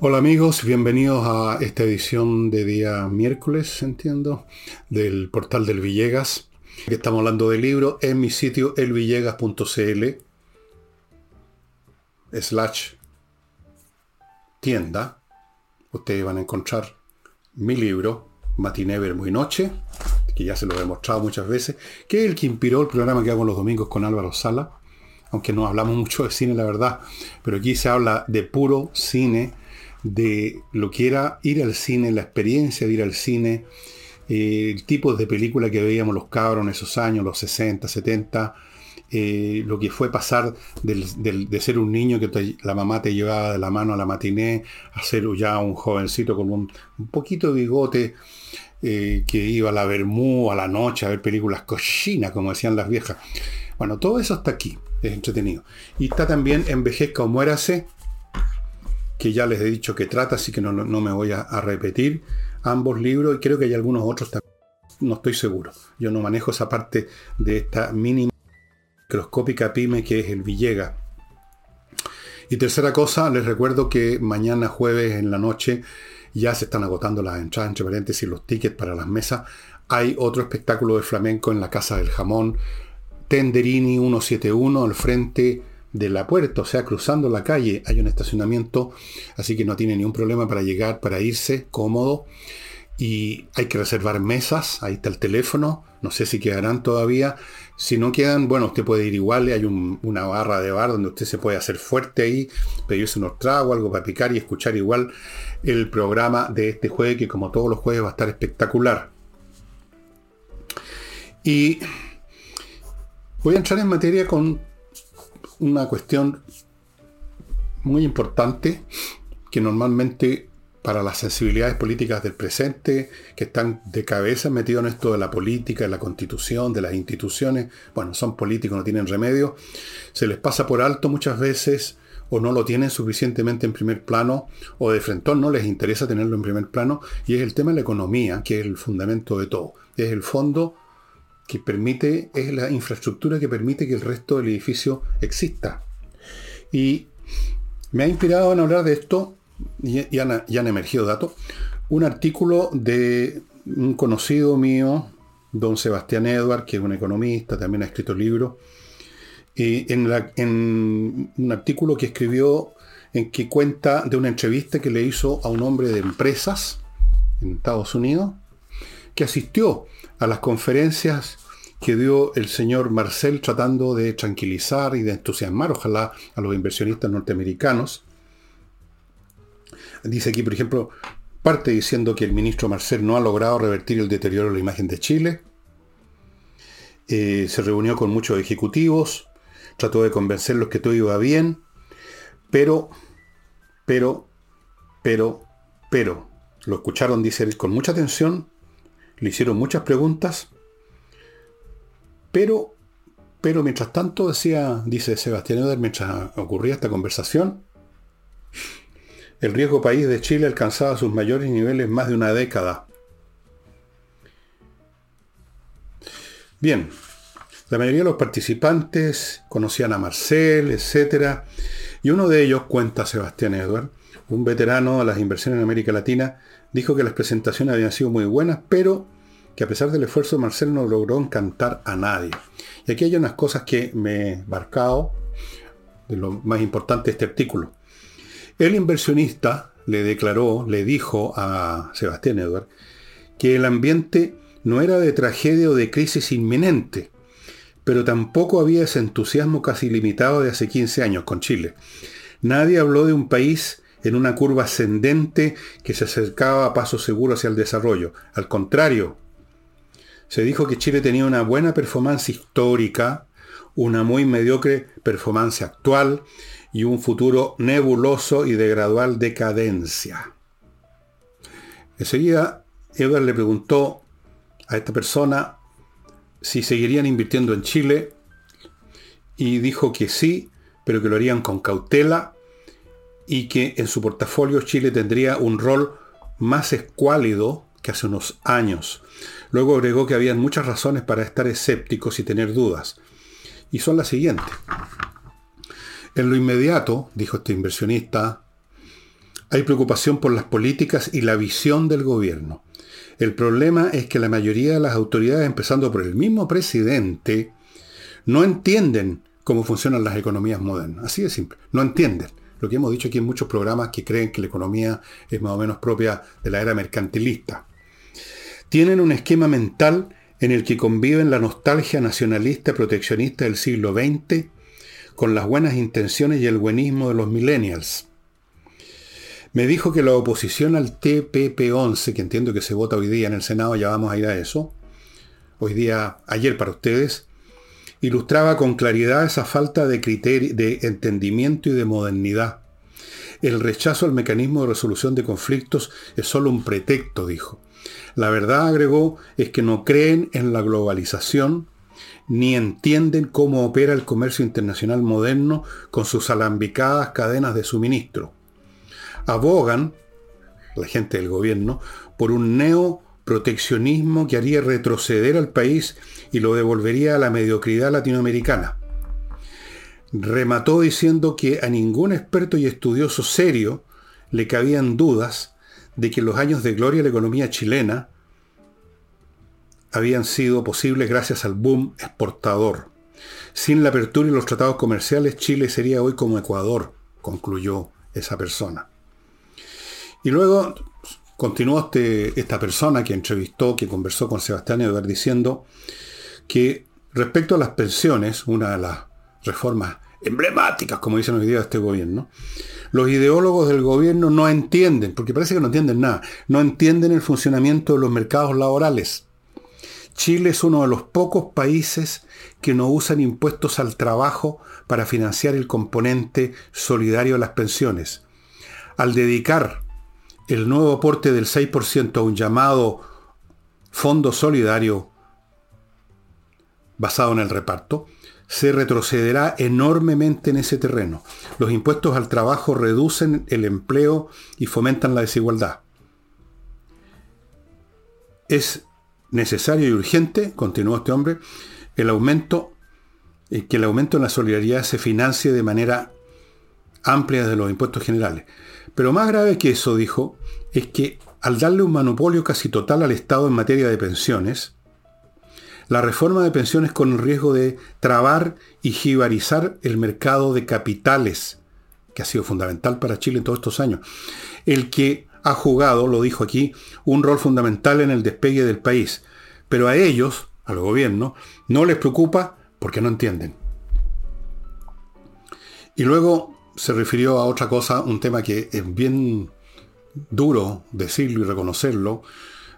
Hola amigos, bienvenidos a esta edición de día miércoles, entiendo, del portal del Villegas. Estamos hablando del libro en mi sitio elvillegas.cl slash tienda. Ustedes van a encontrar mi libro, Matiné, Verbo y Noche, que ya se lo he mostrado muchas veces, que es el que inspiró el programa que hago los domingos con Álvaro Sala, aunque no hablamos mucho de cine, la verdad, pero aquí se habla de puro cine, de lo que era ir al cine, la experiencia de ir al cine, eh, el tipo de película que veíamos los cabros en esos años, los 60, 70, eh, lo que fue pasar de ser un niño que la mamá te llevaba de la mano a la matiné, a ser ya un jovencito con un, poquito de bigote, eh, que iba a la Bermú a la noche a ver películas cochinas, como decían las viejas. Bueno, todo eso está aquí, es entretenido. Y está también Envejezca o Muérase, que ya les he dicho que trata, así que no, me voy a, repetir ambos libros y creo que hay algunos otros también. No estoy seguro. Yo no manejo esa parte de esta mínima microscópica pyme que es el Villega. Y tercera cosa, les recuerdo que mañana jueves en la noche ya se están agotando las entradas, entre paréntesis, los tickets para las mesas. Hay otro espectáculo de flamenco en la Casa del Jamón, Tenderini 171, al frente de la puerta, o sea, cruzando la calle hay un estacionamiento, así que no tiene ningún problema para llegar, para irse, cómodo. Y hay que reservar mesas, ahí está el teléfono, no sé si quedarán todavía. Si no quedan, bueno, usted puede ir igual, hay una barra de bar donde usted se puede hacer fuerte ahí, pedirse unos tragos, algo para picar y escuchar igual el programa de este jueves, que como todos los jueves va a estar espectacular. Y voy a entrar en materia con una cuestión muy importante que normalmente para las sensibilidades políticas del presente, que están de cabeza metidos en esto de la política, de la constitución, de las instituciones, bueno, son políticos, no tienen remedio, se les pasa por alto muchas veces o no lo tienen suficientemente en primer plano o de frente no les interesa tenerlo en primer plano y es el tema de la economía, que es el fundamento de todo, es el fondo que permite, es la infraestructura que permite que el resto del edificio exista. Y me ha inspirado en hablar de esto, y, han, han, emergido datos, un artículo de un conocido mío, don Sebastián Edward, que es un economista, también ha escrito libros, y en, en un artículo que escribió en que cuenta de una entrevista que le hizo a un hombre de empresas en Estados Unidos, que asistió a las conferencias que dio el señor Marcel tratando de tranquilizar y de entusiasmar, ojalá, a los inversionistas norteamericanos. Dice aquí, por ejemplo, parte diciendo que el ministro Marcel no ha logrado revertir el deterioro de la imagen de Chile. Eh, se reunió con muchos ejecutivos, trató de convencerlos que todo iba bien, pero, pero, pero, pero, lo escucharon, dice con mucha atención, le hicieron muchas preguntas, pero, pero mientras tanto, decía, dice Sebastián Eder, mientras ocurría esta conversación, el riesgo país de Chile alcanzaba sus mayores niveles más de una década. Bien, la mayoría de los participantes conocían a Marcel, etc. Y uno de ellos, cuenta Sebastián Edward, un veterano de las inversiones en América Latina, dijo que las presentaciones habían sido muy buenas, pero que a pesar del esfuerzo de Marcel no logró encantar a nadie. Y aquí hay unas cosas que me he marcado de lo más importante de este artículo. El inversionista le declaró, le dijo a Sebastián Edward, que el ambiente no era de tragedia o de crisis inminente, pero tampoco había ese entusiasmo casi limitado de hace 15 años con Chile. Nadie habló de un país en una curva ascendente que se acercaba a paso seguro hacia el desarrollo. Al contrario, se dijo que Chile tenía una buena performance histórica, una muy mediocre performance actual y un futuro nebuloso y de gradual decadencia. Enseguida, Edward le preguntó a esta persona si seguirían invirtiendo en Chile y dijo que sí, pero que lo harían con cautela y que en su portafolio Chile tendría un rol más escuálido que hace unos años. Luego agregó que había muchas razones para estar escépticos y tener dudas. y son las siguientes. En lo inmediato, dijo este inversionista, hay preocupación por las políticas y la visión del gobierno. El problema es que la mayoría de las autoridades, empezando por el mismo presidente, no entienden cómo funcionan las economías modernas. Así de simple. No entienden. Lo que hemos dicho aquí en muchos programas que creen que la economía es más o menos propia de la era mercantilista. Tienen un esquema mental en el que conviven la nostalgia nacionalista proteccionista del siglo XX con las buenas intenciones y el buenismo de los millennials. Me dijo que la oposición al TPP-11, que entiendo que se vota hoy día en el Senado, ya vamos a ir a eso, hoy día, ayer para ustedes, ilustraba con claridad esa falta de criterio, de entendimiento y de modernidad. El rechazo al mecanismo de resolución de conflictos es solo un pretexto, dijo. La verdad, agregó, es que no creen en la globalización ni entienden cómo opera el comercio internacional moderno con sus alambicadas cadenas de suministro abogan, la gente del gobierno, por un neoproteccionismo que haría retroceder al país y lo devolvería a la mediocridad latinoamericana. Remató diciendo que a ningún experto y estudioso serio le cabían dudas de que los años de gloria de la economía chilena habían sido posibles gracias al boom exportador. Sin la apertura y los tratados comerciales, Chile sería hoy como Ecuador, concluyó esa persona. Y luego continuó este, esta persona que entrevistó, que conversó con Sebastián Edgar diciendo que respecto a las pensiones, una de las reformas emblemáticas, como dicen hoy día este gobierno, los ideólogos del gobierno no entienden, porque parece que no entienden nada, no entienden el funcionamiento de los mercados laborales. Chile es uno de los pocos países que no usan impuestos al trabajo para financiar el componente solidario de las pensiones. Al dedicar el nuevo aporte del 6% a un llamado fondo solidario basado en el reparto, se retrocederá enormemente en ese terreno. Los impuestos al trabajo reducen el empleo y fomentan la desigualdad. Es necesario y urgente, continuó este hombre, el aumento, eh, que el aumento en la solidaridad se financie de manera amplia de los impuestos generales. Pero más grave que eso, dijo, es que al darle un monopolio casi total al Estado en materia de pensiones, la reforma de pensiones con el riesgo de trabar y jibarizar el mercado de capitales, que ha sido fundamental para Chile en todos estos años, el que ha jugado, lo dijo aquí, un rol fundamental en el despegue del país. Pero a ellos, al gobierno, no les preocupa porque no entienden. Y luego se refirió a otra cosa, un tema que es bien duro decirlo y reconocerlo.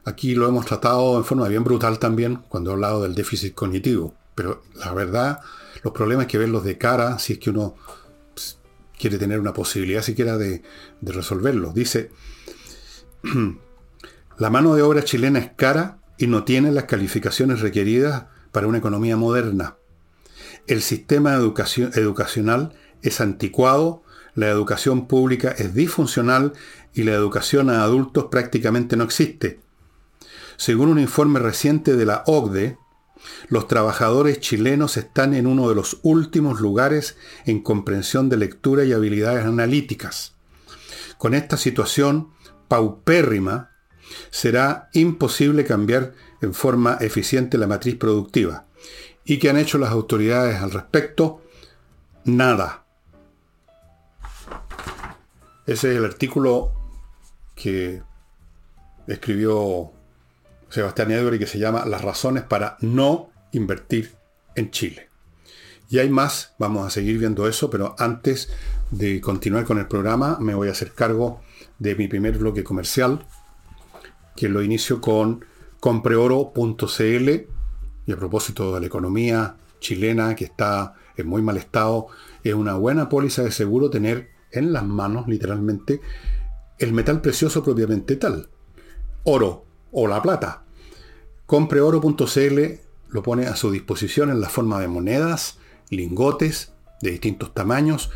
Aquí lo hemos tratado en forma bien brutal también cuando he hablado del déficit cognitivo. Pero la verdad, los problemas que verlos de cara, si es que uno quiere tener una posibilidad siquiera de, de resolverlos. Dice, la mano de obra chilena es cara y no tiene las calificaciones requeridas para una economía moderna. El sistema educación, educacional es anticuado, la educación pública es disfuncional y la educación a adultos prácticamente no existe. Según un informe reciente de la OCDE, los trabajadores chilenos están en uno de los últimos lugares en comprensión de lectura y habilidades analíticas. Con esta situación paupérrima, será imposible cambiar en forma eficiente la matriz productiva. ¿Y qué han hecho las autoridades al respecto? Nada. Ese es el artículo que escribió Sebastián Edward que se llama Las razones para no invertir en Chile. Y hay más, vamos a seguir viendo eso, pero antes de continuar con el programa me voy a hacer cargo de mi primer bloque comercial, que lo inicio con compreoro.cl y a propósito de la economía chilena que está en muy mal estado, es una buena póliza de seguro tener en las manos, literalmente, el metal precioso propiamente tal. Oro o la plata. Compreoro.cl lo pone a su disposición en la forma de monedas, lingotes de distintos tamaños,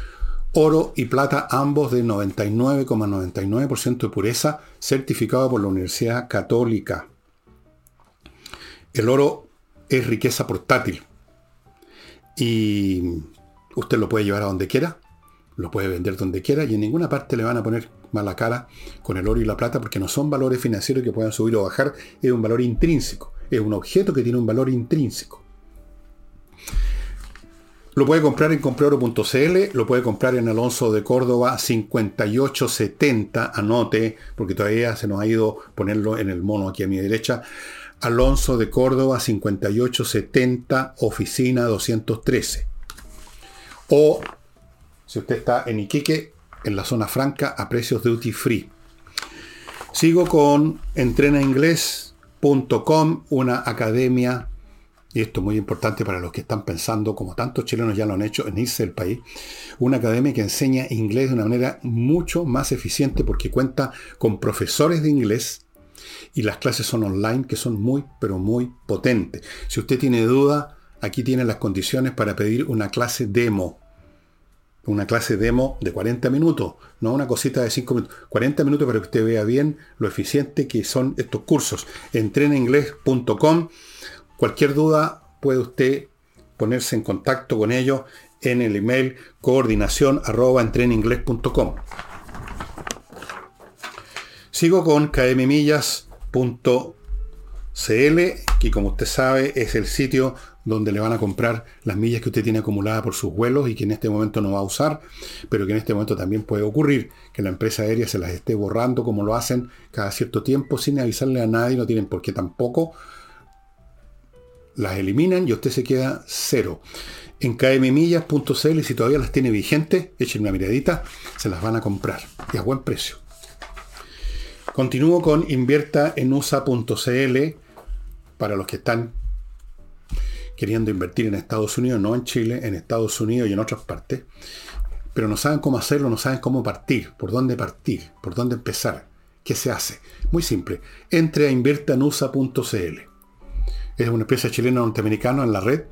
oro y plata ambos de 99,99% de pureza, certificado por la Universidad Católica. El oro es riqueza portátil y usted lo puede llevar a donde quiera, lo puede vender donde quiera y en ninguna parte le van a poner mala cara con el oro y la plata porque no son valores financieros que puedan subir o bajar, es un valor intrínseco, es un objeto que tiene un valor intrínseco. Lo puede comprar en compreoro.cl, lo puede comprar en Alonso de Córdoba 5870, anote, porque todavía se nos ha ido ponerlo en el mono aquí a mi derecha. Alonso de Córdoba 5870, oficina 213. O si usted está en Iquique, en la zona franca, a precios duty free. Sigo con entrenainglés.com, una academia y esto es muy importante para los que están pensando, como tantos chilenos ya lo han hecho, en irse del país, una academia que enseña inglés de una manera mucho más eficiente porque cuenta con profesores de inglés y las clases son online que son muy, pero muy potentes. Si usted tiene duda, aquí tiene las condiciones para pedir una clase demo. Una clase demo de 40 minutos, no una cosita de 5 minutos. 40 minutos para que usted vea bien lo eficiente que son estos cursos. Entrenainglés.com Cualquier duda puede usted ponerse en contacto con ellos en el email coordinación Sigo con kmmillas.cl, que como usted sabe es el sitio donde le van a comprar las millas que usted tiene acumuladas por sus vuelos y que en este momento no va a usar, pero que en este momento también puede ocurrir que la empresa aérea se las esté borrando como lo hacen cada cierto tiempo sin avisarle a nadie, no tienen por qué tampoco las eliminan y usted se queda cero. En kmmillas.cl, si todavía las tiene vigentes, echen una miradita, se las van a comprar y a buen precio. Continúo con invierta en USA.cl para los que están queriendo invertir en Estados Unidos, no en Chile, en Estados Unidos y en otras partes, pero no saben cómo hacerlo, no saben cómo partir, por dónde partir, por dónde empezar, qué se hace. Muy simple, entre a inviertanusa.cl es una empresa chilena norteamericana en la red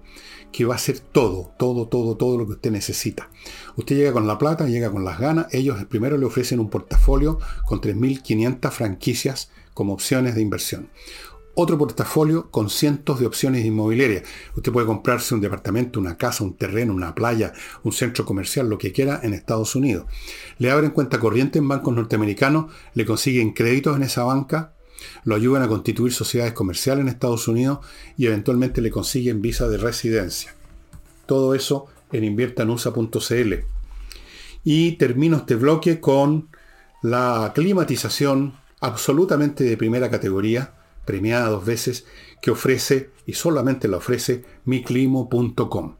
que va a hacer todo, todo, todo, todo lo que usted necesita. Usted llega con la plata, llega con las ganas. Ellos primero le ofrecen un portafolio con 3.500 franquicias como opciones de inversión. Otro portafolio con cientos de opciones inmobiliarias. Usted puede comprarse un departamento, una casa, un terreno, una playa, un centro comercial, lo que quiera en Estados Unidos. Le abren cuenta corriente en bancos norteamericanos, le consiguen créditos en esa banca, lo ayudan a constituir sociedades comerciales en Estados Unidos y eventualmente le consiguen visa de residencia. Todo eso en inviertanusa.cl. Y termino este bloque con la climatización absolutamente de primera categoría, premiada dos veces, que ofrece, y solamente la ofrece, miclimo.com.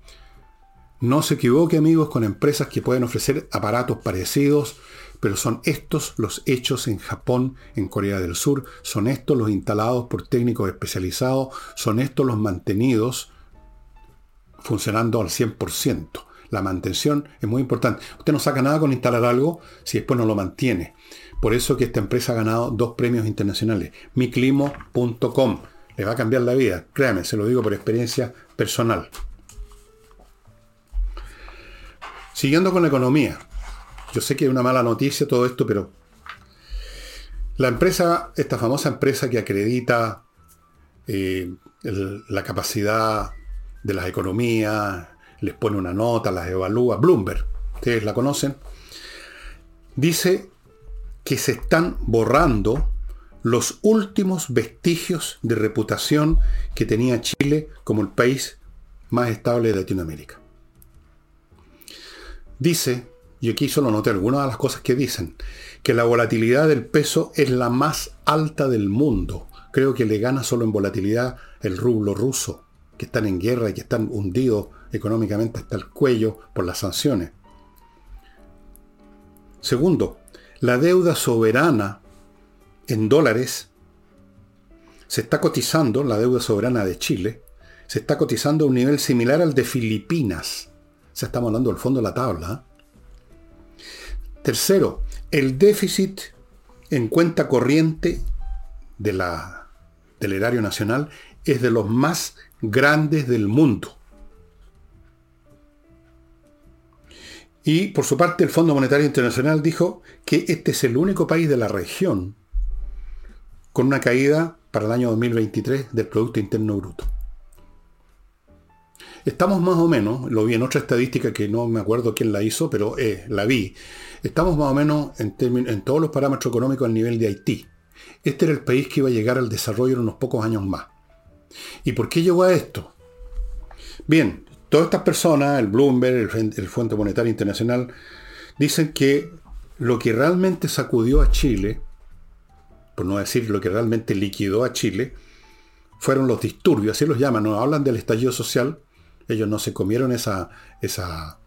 No se equivoque amigos con empresas que pueden ofrecer aparatos parecidos, pero son estos los hechos en Japón, en Corea del Sur, son estos los instalados por técnicos especializados, son estos los mantenidos funcionando al 100%. La mantención es muy importante. Usted no saca nada con instalar algo si después no lo mantiene. Por eso que esta empresa ha ganado dos premios internacionales. miclimo.com. Le va a cambiar la vida. Créame, se lo digo por experiencia personal. Siguiendo con la economía. Yo sé que es una mala noticia todo esto, pero la empresa, esta famosa empresa que acredita eh, la capacidad de las economías, les pone una nota, las evalúa, Bloomberg, ustedes la conocen, dice que se están borrando los últimos vestigios de reputación que tenía Chile como el país más estable de Latinoamérica. Dice y aquí solo noté algunas de las cosas que dicen, que la volatilidad del peso es la más alta del mundo. Creo que le gana solo en volatilidad el rublo ruso, que están en guerra y que están hundidos económicamente hasta el cuello por las sanciones. Segundo, la deuda soberana en dólares se está cotizando, la deuda soberana de Chile, se está cotizando a un nivel similar al de Filipinas. Se estamos hablando del fondo de la tabla. Tercero, el déficit en cuenta corriente del erario nacional es de los más grandes del mundo. Y por su parte el Fondo Monetario Internacional dijo que este es el único país de la región con una caída para el año 2023 del Producto Interno Bruto. Estamos más o menos, lo vi en otra estadística que no me acuerdo quién la hizo, pero eh, la vi. Estamos más o menos en, en todos los parámetros económicos al nivel de Haití. Este era el país que iba a llegar al desarrollo en unos pocos años más. ¿Y por qué llegó a esto? Bien, todas estas personas, el Bloomberg, el, el Fuente Monetario Internacional, dicen que lo que realmente sacudió a Chile, por no decir lo que realmente liquidó a Chile, fueron los disturbios, así los llaman, no hablan del estallido social, ellos no se comieron esa, esa,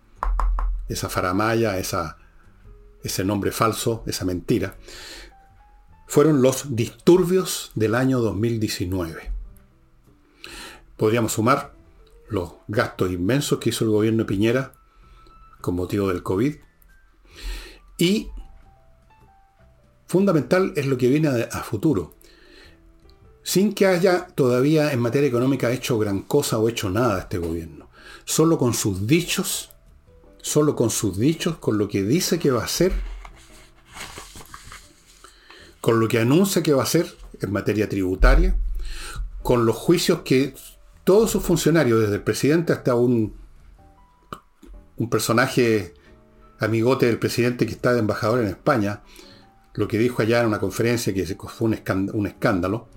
esa faramaya, ese nombre falso, esa mentira, fueron los disturbios del año 2019. Podríamos sumar los gastos inmensos que hizo el gobierno de Piñera con motivo del COVID. Y fundamental es lo que viene a, futuro. Sin que haya todavía en materia económica hecho gran cosa o hecho nada este gobierno. Solo con sus dichos, solo con sus dichos, con lo que dice que va a hacer, con lo que anuncia que va a hacer en materia tributaria, con los juicios que todos sus funcionarios, desde el presidente hasta un, un personaje amigote del presidente que está de embajador en España, lo que dijo allá en una conferencia que fue un escándalo,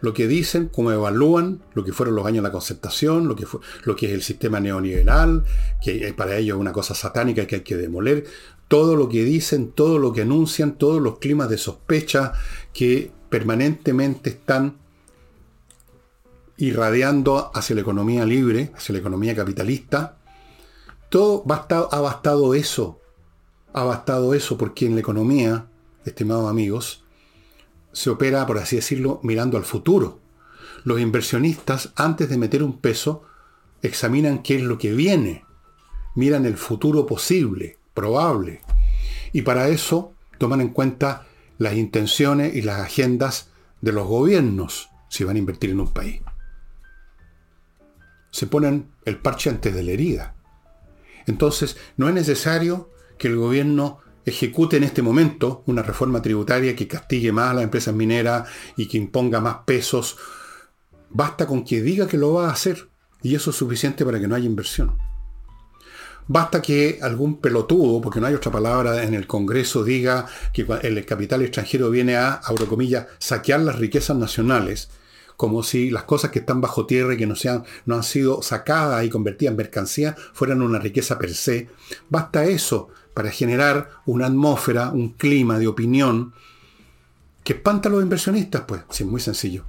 lo que dicen, cómo evalúan lo que fueron los años de la concertación, lo que, lo que es el sistema neoliberal, que para ellos es una cosa satánica que hay que demoler, todo lo que dicen, todo lo que anuncian, todos los climas de sospecha que permanentemente están irradiando hacia la economía libre, hacia la economía capitalista, todo ha bastado eso, ha bastado eso porque en la economía, estimados amigos, se opera, por así decirlo, mirando al futuro. Los inversionistas, antes de meter un peso, examinan qué es lo que viene, miran el futuro posible, probable, y para eso toman en cuenta las intenciones y las agendas de los gobiernos si van a invertir en un país se ponen el parche antes de la herida. Entonces, no es necesario que el gobierno ejecute en este momento una reforma tributaria que castigue más a las empresas mineras y que imponga más pesos. Basta con que diga que lo va a hacer y eso es suficiente para que no haya inversión. Basta que algún pelotudo, porque no hay otra palabra en el Congreso, diga que el capital extranjero viene a, abro comillas, saquear las riquezas nacionales como si las cosas que están bajo tierra y que no, sean, no han sido sacadas y convertidas en mercancía fueran una riqueza per se. Basta eso para generar una atmósfera, un clima de opinión que espanta a los inversionistas, pues, sí, muy sencillo.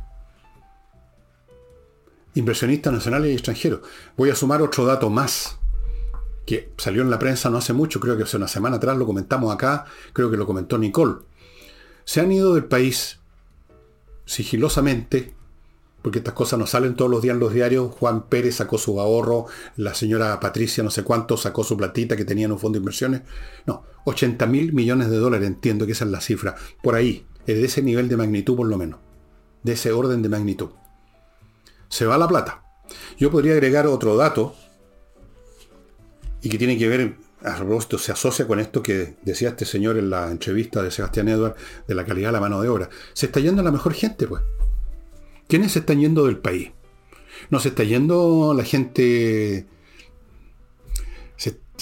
Inversionistas nacionales y extranjeros. Voy a sumar otro dato más que salió en la prensa no hace mucho, creo que hace una semana atrás lo comentamos acá, creo que lo comentó Nicole. Se han ido del país sigilosamente porque estas cosas no salen todos los días en los diarios. Juan Pérez sacó su ahorro, la señora Patricia no sé cuánto sacó su platita que tenía en un fondo de inversiones. No, 80 mil millones de dólares, entiendo que esa es la cifra. Por ahí, es de ese nivel de magnitud por lo menos. De ese orden de magnitud. Se va la plata. Yo podría agregar otro dato y que tiene que ver, a propósito, se asocia con esto que decía este señor en la entrevista de Sebastián Edward de la calidad de la mano de obra. Se está yendo la mejor gente, pues. ¿Quiénes se están yendo del país? No se está yendo la gente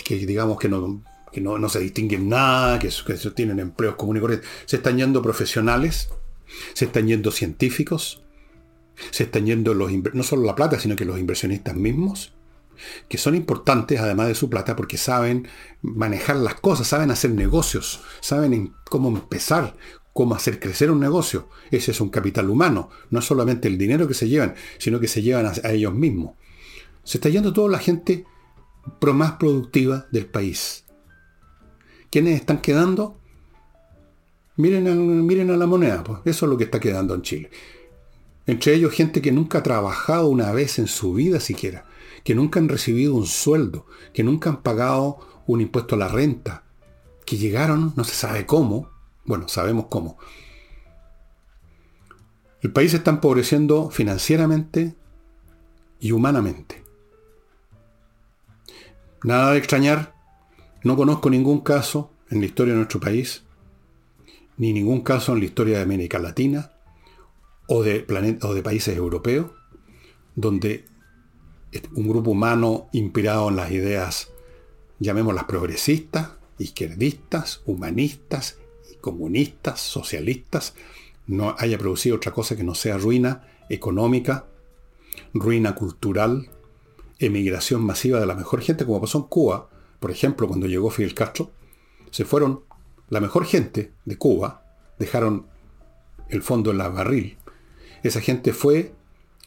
que digamos que no, no, se distinguen nada, que, que tienen empleos comunes y. Se están yendo profesionales, se están yendo científicos, se están yendo los no solo la plata, sino que los inversionistas mismos, que son importantes además de su plata porque saben manejar las cosas, saben hacer negocios, saben cómo empezar, cómo hacer crecer un negocio. Ese es un capital humano, no solamente el dinero que se llevan, sino que se llevan a, ellos mismos. Se está yendo toda la gente más productiva del país. ¿Quiénes están quedando? Miren a, la moneda, pues. eso es lo que está quedando en Chile. Entre ellos gente que nunca ha trabajado una vez en su vida siquiera, que nunca han recibido un sueldo, que nunca han pagado un impuesto a la renta, que llegaron, no se sabe cómo, bueno, sabemos cómo. El país está empobreciendo financieramente y humanamente. Nada de extrañar, no conozco ningún caso en la historia de nuestro país, ni ningún caso en la historia de América Latina o de, o de países europeos, donde un grupo humano inspirado en las ideas, llamémoslas progresistas, izquierdistas, humanistas, comunistas, socialistas, no haya producido otra cosa que no sea ruina económica, ruina cultural, emigración masiva de la mejor gente, como pasó en Cuba, por ejemplo, cuando llegó Fidel Castro, se fueron la mejor gente de Cuba, dejaron el fondo en la barril. Esa gente fue,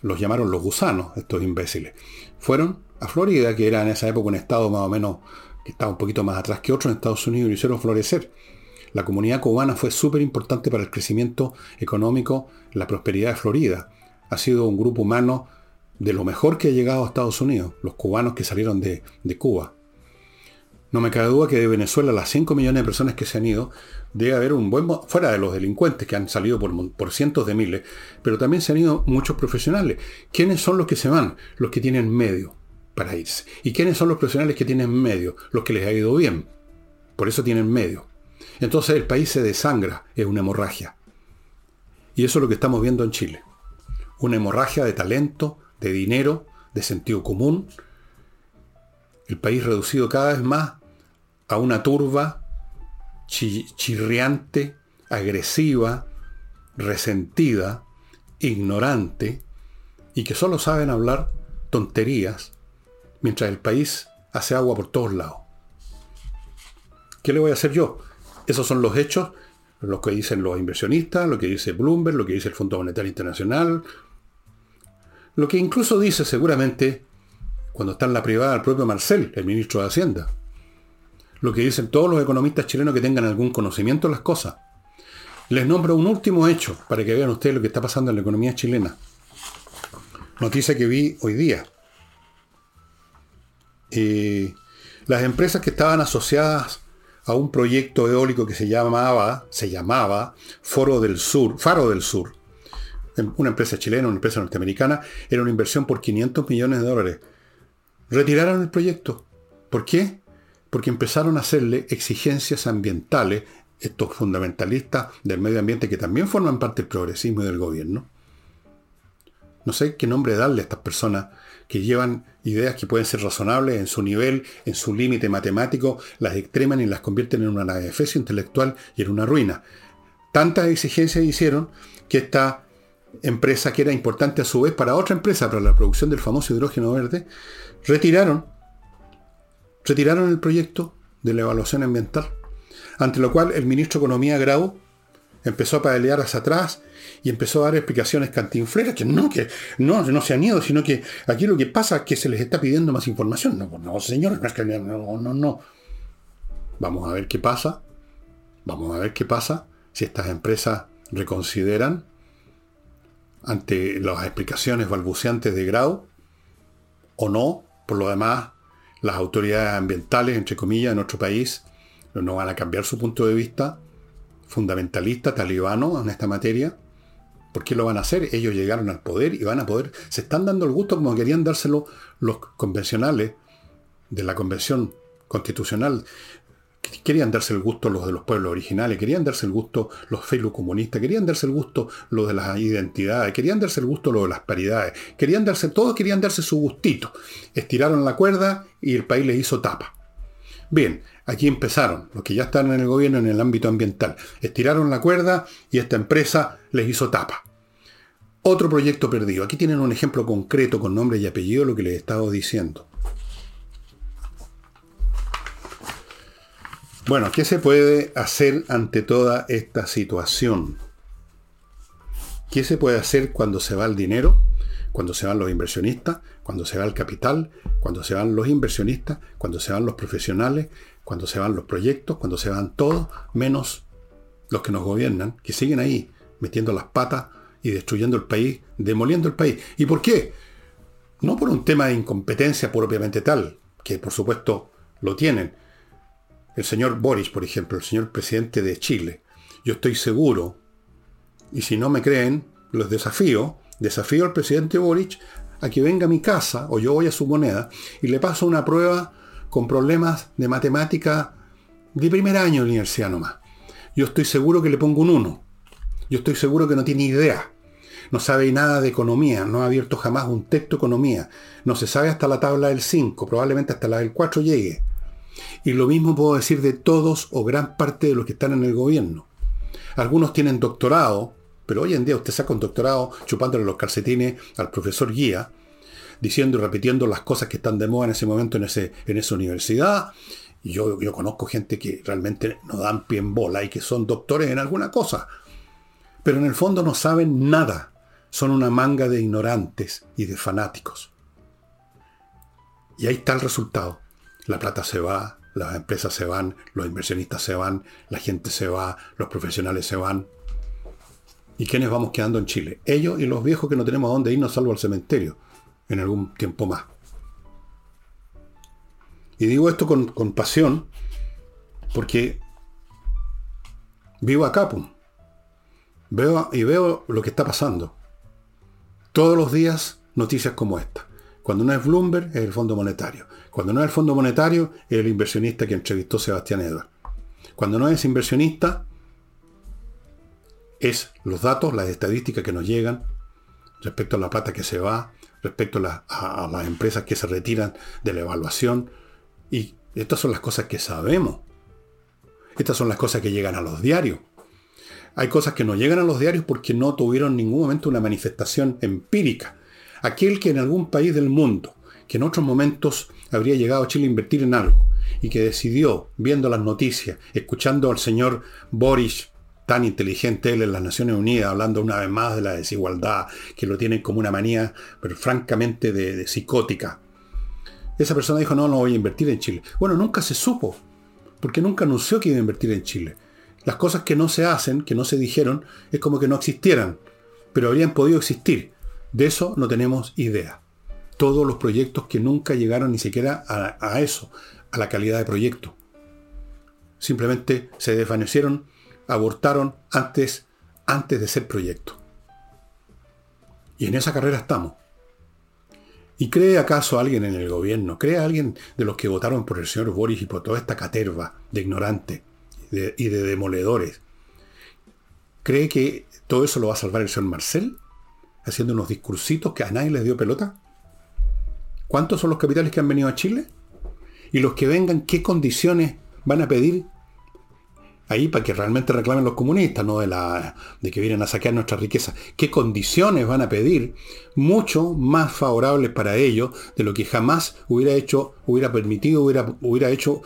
los llamaron los gusanos, estos imbéciles. Fueron a Florida, que era en esa época un estado más o menos que estaba un poquito más atrás que otros en Estados Unidos, y lo hicieron florecer. La comunidad cubana fue súper importante para el crecimiento económico, la prosperidad de Florida. Ha sido un grupo humano de lo mejor que ha llegado a Estados Unidos, los cubanos que salieron de, Cuba. No me cabe duda que de Venezuela, las 5 millones de personas que se han ido, debe haber un buen, fuera de los delincuentes que han salido por, por, cientos de miles, pero también se han ido muchos profesionales. ¿Quiénes son los que se van? Los que tienen medio para irse. ¿Y quiénes son los profesionales que tienen medio? Los que les ha ido bien. Por eso tienen medio. Entonces el país se desangra, es una hemorragia. Y eso es lo que estamos viendo en Chile. Una hemorragia de talento, de dinero, de sentido común. El país reducido cada vez más a una turba chirriante, agresiva, resentida, ignorante, y que solo saben hablar tonterías, mientras el país hace agua por todos lados. ¿Qué le voy a hacer yo? Esos son los hechos, lo que dicen los inversionistas, lo que dice Bloomberg, lo que dice el Fondo Monetario Internacional, lo que incluso dice seguramente, cuando está en la privada, el propio Marcel, el ministro de Hacienda. Lo que dicen todos los economistas chilenos que tengan algún conocimiento de las cosas. Les nombro un último hecho para que vean ustedes lo que está pasando en la economía chilena. Noticia que vi hoy día. Eh, las empresas que estaban asociadas a un proyecto eólico que se llamaba, se llamaba Foro del Sur, Faro del Sur. Em, una empresa chilena, una empresa norteamericana, era una inversión por 500 millones de dólares. Retiraron el proyecto. ¿Por qué? Porque empezaron a hacerle exigencias ambientales, estos fundamentalistas del medio ambiente que también forman parte del progresismo y del gobierno. No sé qué nombre darle a estas personas que llevan ideas que pueden ser razonables en su nivel, en su límite matemático, las extreman y las convierten en una defecio intelectual y en una ruina. Tantas exigencias hicieron que esta empresa, que era importante a su vez para otra empresa, para la producción del famoso hidrógeno verde, retiraron, retiraron el proyecto de la evaluación ambiental. Ante lo cual el ministro de Economía Grau empezó a pelear hacia atrás y empezó a dar explicaciones cantinfleras, que no, que no, no se han ido, sino que aquí lo que pasa es que se les está pidiendo más información. No, no señor, no es que no, no, no. Vamos a ver qué pasa. Vamos a ver qué pasa si estas empresas reconsideran ante las explicaciones balbuceantes de Grau o no. Por lo demás, las autoridades ambientales, entre comillas, en nuestro país no van a cambiar su punto de vista fundamentalista, talibano en esta materia. ¿Por qué lo van a hacer? Ellos llegaron al poder y van a poder, se están dando el gusto como querían dárselo los convencionales de la convención constitucional. Querían darse el gusto los de los pueblos originales, querían darse el gusto los Facebook comunistas, querían darse el gusto los de las identidades, querían darse el gusto los de las paridades, querían darse, todos querían darse su gustito. Estiraron la cuerda y el país les hizo tapa. Bien, aquí empezaron, los que ya están en el gobierno en el ámbito ambiental. Estiraron la cuerda y esta empresa les hizo tapa. Otro proyecto perdido. Aquí tienen un ejemplo concreto con nombre y apellido lo que les he estado diciendo. Bueno, ¿qué se puede hacer ante toda esta situación? ¿Qué se puede hacer cuando se va el dinero? cuando se van los inversionistas, cuando se va el capital, cuando se van los inversionistas, cuando se van los profesionales, cuando se van los proyectos, cuando se van todos, menos los que nos gobiernan, que siguen ahí metiendo las patas y destruyendo el país, demoliendo el país. ¿Y por qué? No por un tema de incompetencia propiamente tal, que por supuesto lo tienen. El señor Boris, por ejemplo, el señor presidente de Chile. Yo estoy seguro, y si no me creen, los desafío Desafío al presidente Boric a que venga a mi casa, o yo voy a su moneda, y le paso una prueba con problemas de matemática de primer año de universidad nomás. Yo estoy seguro que le pongo un 1. Yo estoy seguro que no tiene idea. no sabe nada de economía, no ha abierto jamás un texto de economía, no se sabe hasta la tabla del 5, probablemente hasta la del 4 llegue. Y lo mismo puedo decir de todos o gran parte de los que están en el gobierno. Algunos tienen doctorado, pero hoy en día usted saca un doctorado chupándole los calcetines al profesor guía, diciendo y repitiendo las cosas que están de moda en ese momento en, ese, en esa universidad. Yo, yo conozco gente que realmente no dan pie en bola y que son doctores en alguna cosa. Pero en el fondo no saben nada. Son una manga de ignorantes y de fanáticos. Y ahí está el resultado. La plata se va, las empresas se van, los inversionistas se van, la gente se va, los profesionales se van. ¿Y quiénes vamos quedando en Chile? Ellos y los viejos que no tenemos a dónde irnos salvo al cementerio en algún tiempo más. Y digo esto con, pasión porque vivo acá, pum. Veo y veo lo que está pasando. Todos los días noticias como esta. Cuando no es Bloomberg, es el Fondo Monetario. Cuando no es el Fondo Monetario, es el inversionista que entrevistó Sebastián Edward. Cuando no es inversionista, es los datos, las estadísticas que nos llegan respecto a la plata que se va, respecto a, las empresas que se retiran de la evaluación. Y estas son las cosas que sabemos. Estas son las cosas que llegan a los diarios. Hay cosas que no llegan a los diarios porque no tuvieron en ningún momento una manifestación empírica. Aquel que en algún país del mundo, que en otros momentos habría llegado a Chile a invertir en algo, y que decidió, viendo las noticias, escuchando al señor Boris tan inteligente él en las Naciones Unidas, hablando una vez más de la desigualdad, que lo tienen como una manía, pero francamente de, psicótica. Esa persona dijo, no, no voy a invertir en Chile. Bueno, nunca se supo, porque nunca anunció que iba a invertir en Chile. Las cosas que no se hacen, que no se dijeron, es como que no existieran, pero habrían podido existir. De eso no tenemos idea. Todos los proyectos que nunca llegaron ni siquiera a, a eso, a la calidad de proyecto. Simplemente se desvanecieron abortaron antes, antes de ser proyecto. Y en esa carrera estamos. ¿Y cree acaso alguien en el gobierno? ¿Cree alguien de los que votaron por el señor Boris y por toda esta caterva de ignorantes y de demoledores? ¿Cree que todo eso lo va a salvar el señor Marcel? Haciendo unos discursitos que a nadie les dio pelota. ¿Cuántos son los capitales que han venido a Chile? Y los que vengan, ¿qué condiciones van a pedir ahí para que realmente reclamen los comunistas, no de, la, de que vienen a saquear nuestra riqueza. ¿Qué condiciones van a pedir? Mucho más favorables para ellos de lo que jamás hubiera hecho, hubiera permitido, hubiera, hubiera hecho,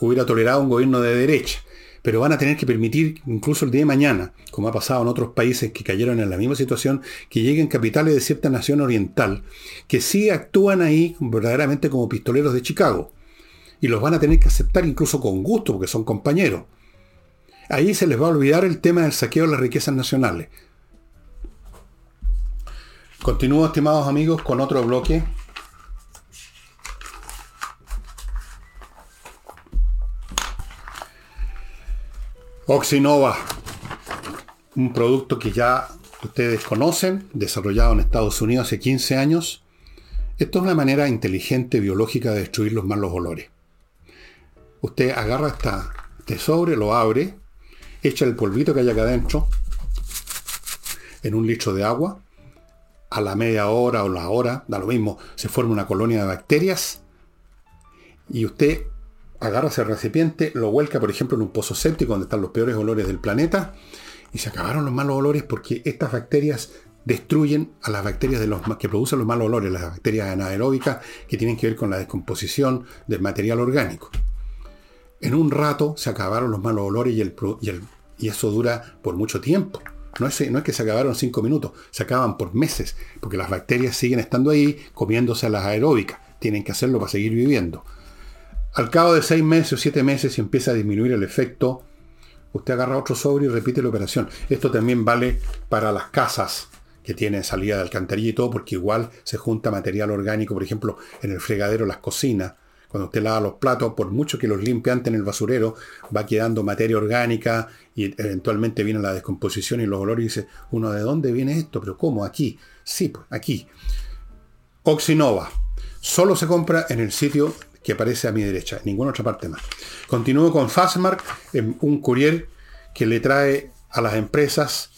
hubiera tolerado un gobierno de derecha. Pero van a tener que permitir, incluso el día de mañana, como ha pasado en otros países que cayeron en la misma situación, que lleguen capitales de cierta nación oriental, que sí actúan ahí verdaderamente como pistoleros de Chicago. Y los van a tener que aceptar incluso con gusto, porque son compañeros ahí se les va a olvidar el tema del saqueo de las riquezas nacionales. Continúo, estimados amigos, con otro bloque. Oxinova, un producto que ya ustedes conocen, desarrollado en Estados Unidos hace 15 años. Esto es una manera inteligente, biológica de destruir los malos olores. Usted agarra esta, este sobre, lo abre, echa el polvito que hay acá adentro en un litro de agua, a la media hora o la hora, da lo mismo, se forma una colonia de bacterias y usted agarra ese recipiente, lo vuelca, por ejemplo, en un pozo séptico donde están los peores olores del planeta y se acabaron los malos olores porque estas bacterias destruyen a las bacterias que producen los malos olores, las bacterias anaeróbicas que tienen que ver con la descomposición del material orgánico. En un rato se acabaron los malos olores y, eso dura por mucho tiempo. No es, no es, que se acabaron cinco minutos, se acaban por meses, porque las bacterias siguen estando ahí comiéndose a las aeróbicas. Tienen que hacerlo para seguir viviendo. Al cabo de seis meses o siete meses, si empieza a disminuir el efecto, usted agarra otro sobre y repite la operación. Esto también vale para las casas que tienen salida de alcantarilla y todo, porque igual se junta material orgánico, por ejemplo, en el fregadero, las cocinas, cuando usted lava los platos, por mucho que los limpie antes en el basurero, va quedando materia orgánica y eventualmente viene la descomposición y los olores y dice, uno, ¿de dónde viene esto? ¿Pero cómo? Aquí. Sí, pues, aquí. Oxinova. Solo se compra en el sitio que aparece a mi derecha, en ninguna otra parte más. Continúo con Fastmark, un courier que le trae a las empresas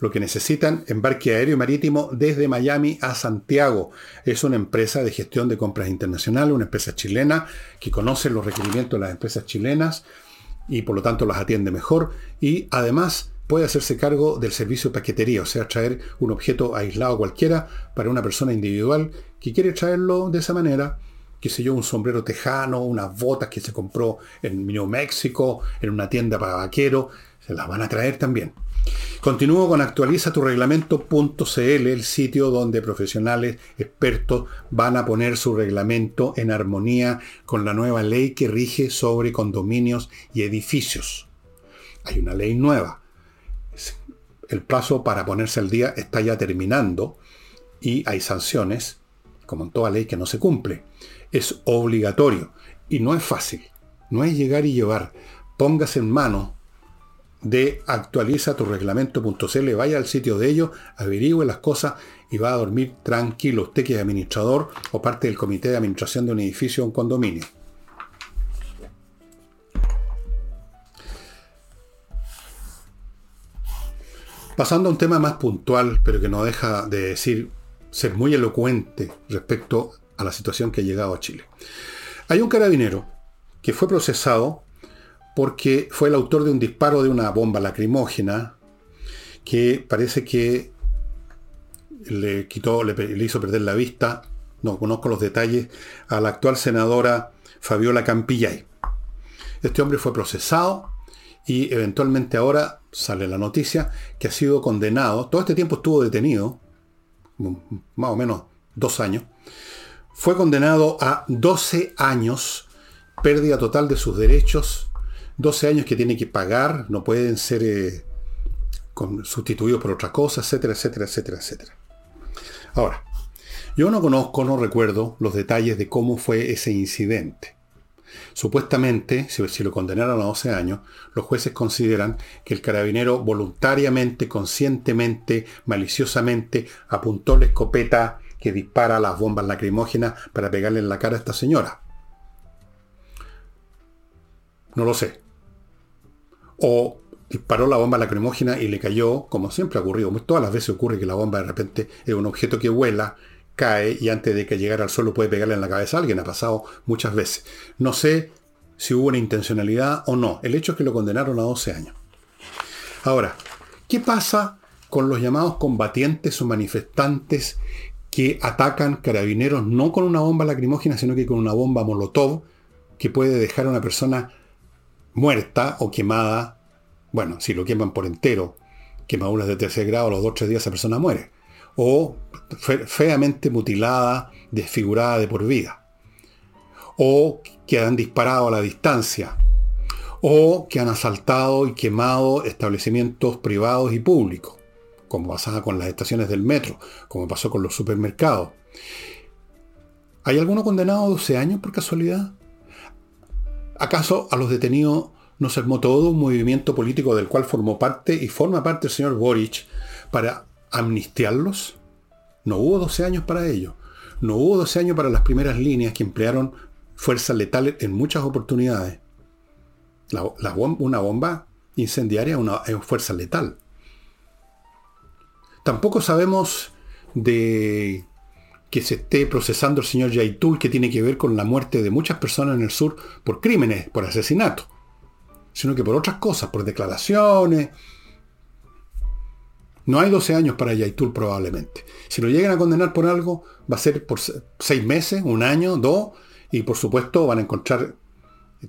Lo que necesitan, embarque aéreo y marítimo desde Miami a Santiago. Es una empresa de gestión de compras internacionales, una empresa chilena que conoce los requerimientos de las empresas chilenas y por lo tanto las atiende mejor. Y además puede hacerse cargo del servicio de paquetería, o sea, traer un objeto aislado cualquiera para una persona individual que quiere traerlo de esa manera qué sé yo, un sombrero tejano, unas botas que se compró en New México, en una tienda para vaquero, las van a traer también. Continúo con actualiza tu reglamento.cl, el sitio donde profesionales expertos van a poner su reglamento en armonía con la nueva ley que rige sobre condominios y edificios. Hay una ley nueva. El plazo para ponerse al día está ya terminando y hay sanciones, como en toda ley que no se cumple es obligatorio y no es fácil. No es llegar y llevar. Póngase en mano de actualiza tu reglamento.cl, vaya al sitio de ellos, averigüe las cosas y va a dormir tranquilo. Usted que es administrador o parte del comité de administración de un edificio o un condominio. Pasando a un tema más puntual, pero que no deja de decir ser muy elocuente respecto a la situación que ha llegado a Chile. Hay un carabinero que fue procesado porque fue el autor de un disparo de una bomba lacrimógena que parece que le quitó, le, hizo perder la vista, no conozco los detalles, a la actual senadora Fabiola Campillay. Este hombre fue procesado y eventualmente ahora sale la noticia que ha sido condenado, todo este tiempo estuvo detenido, más o menos dos años, fue condenado a 12 años, pérdida total de sus derechos, 12 años que tiene que pagar, no pueden ser eh, sustituidos por otra cosa, etcétera, etcétera, etcétera, etcétera. Ahora, yo no conozco, no recuerdo los detalles de cómo fue ese incidente. Supuestamente, si, si, lo condenaron a 12 años, los jueces consideran que el carabinero voluntariamente, conscientemente, maliciosamente apuntó la escopeta que dispara las bombas lacrimógenas para pegarle en la cara a esta señora. No lo sé. O disparó la bomba lacrimógena y le cayó, como siempre ha ocurrido. Todas las veces ocurre que la bomba de repente es un objeto que vuela, cae y antes de que llegara al suelo puede pegarle en la cabeza a alguien. Ha pasado muchas veces. No sé si hubo una intencionalidad o no. El hecho es que lo condenaron a 12 años. Ahora, ¿qué pasa con los llamados combatientes o manifestantes que atacan carabineros no con una bomba lacrimógena, sino que con una bomba molotov que puede dejar a una persona muerta o quemada. Bueno, si lo queman por entero, quemaduras de tercer grado, a los dos o tres días esa persona muere. O feamente mutilada, desfigurada de por vida. O que han disparado a la distancia. O que han asaltado y quemado establecimientos privados y públicos como pasaba con las estaciones del metro, como pasó con los supermercados. ¿Hay alguno condenado a 12 años por casualidad? ¿Acaso a los detenidos no se armó todo un movimiento político del cual formó parte y forma parte el señor Boric para amnistiarlos? No hubo 12 años para ello. No hubo 12 años para las primeras líneas que emplearon fuerzas letales en muchas oportunidades. una bomba incendiaria es una fuerza letal. Tampoco sabemos de que se esté procesando el señor Yaitul, que tiene que ver con la muerte de muchas personas en el sur por crímenes, por asesinato, sino que por otras cosas, por declaraciones. No hay 12 años para Yaitul probablemente. Si lo llegan a condenar por algo, va a ser por seis meses, un año, dos, y por supuesto van a encontrar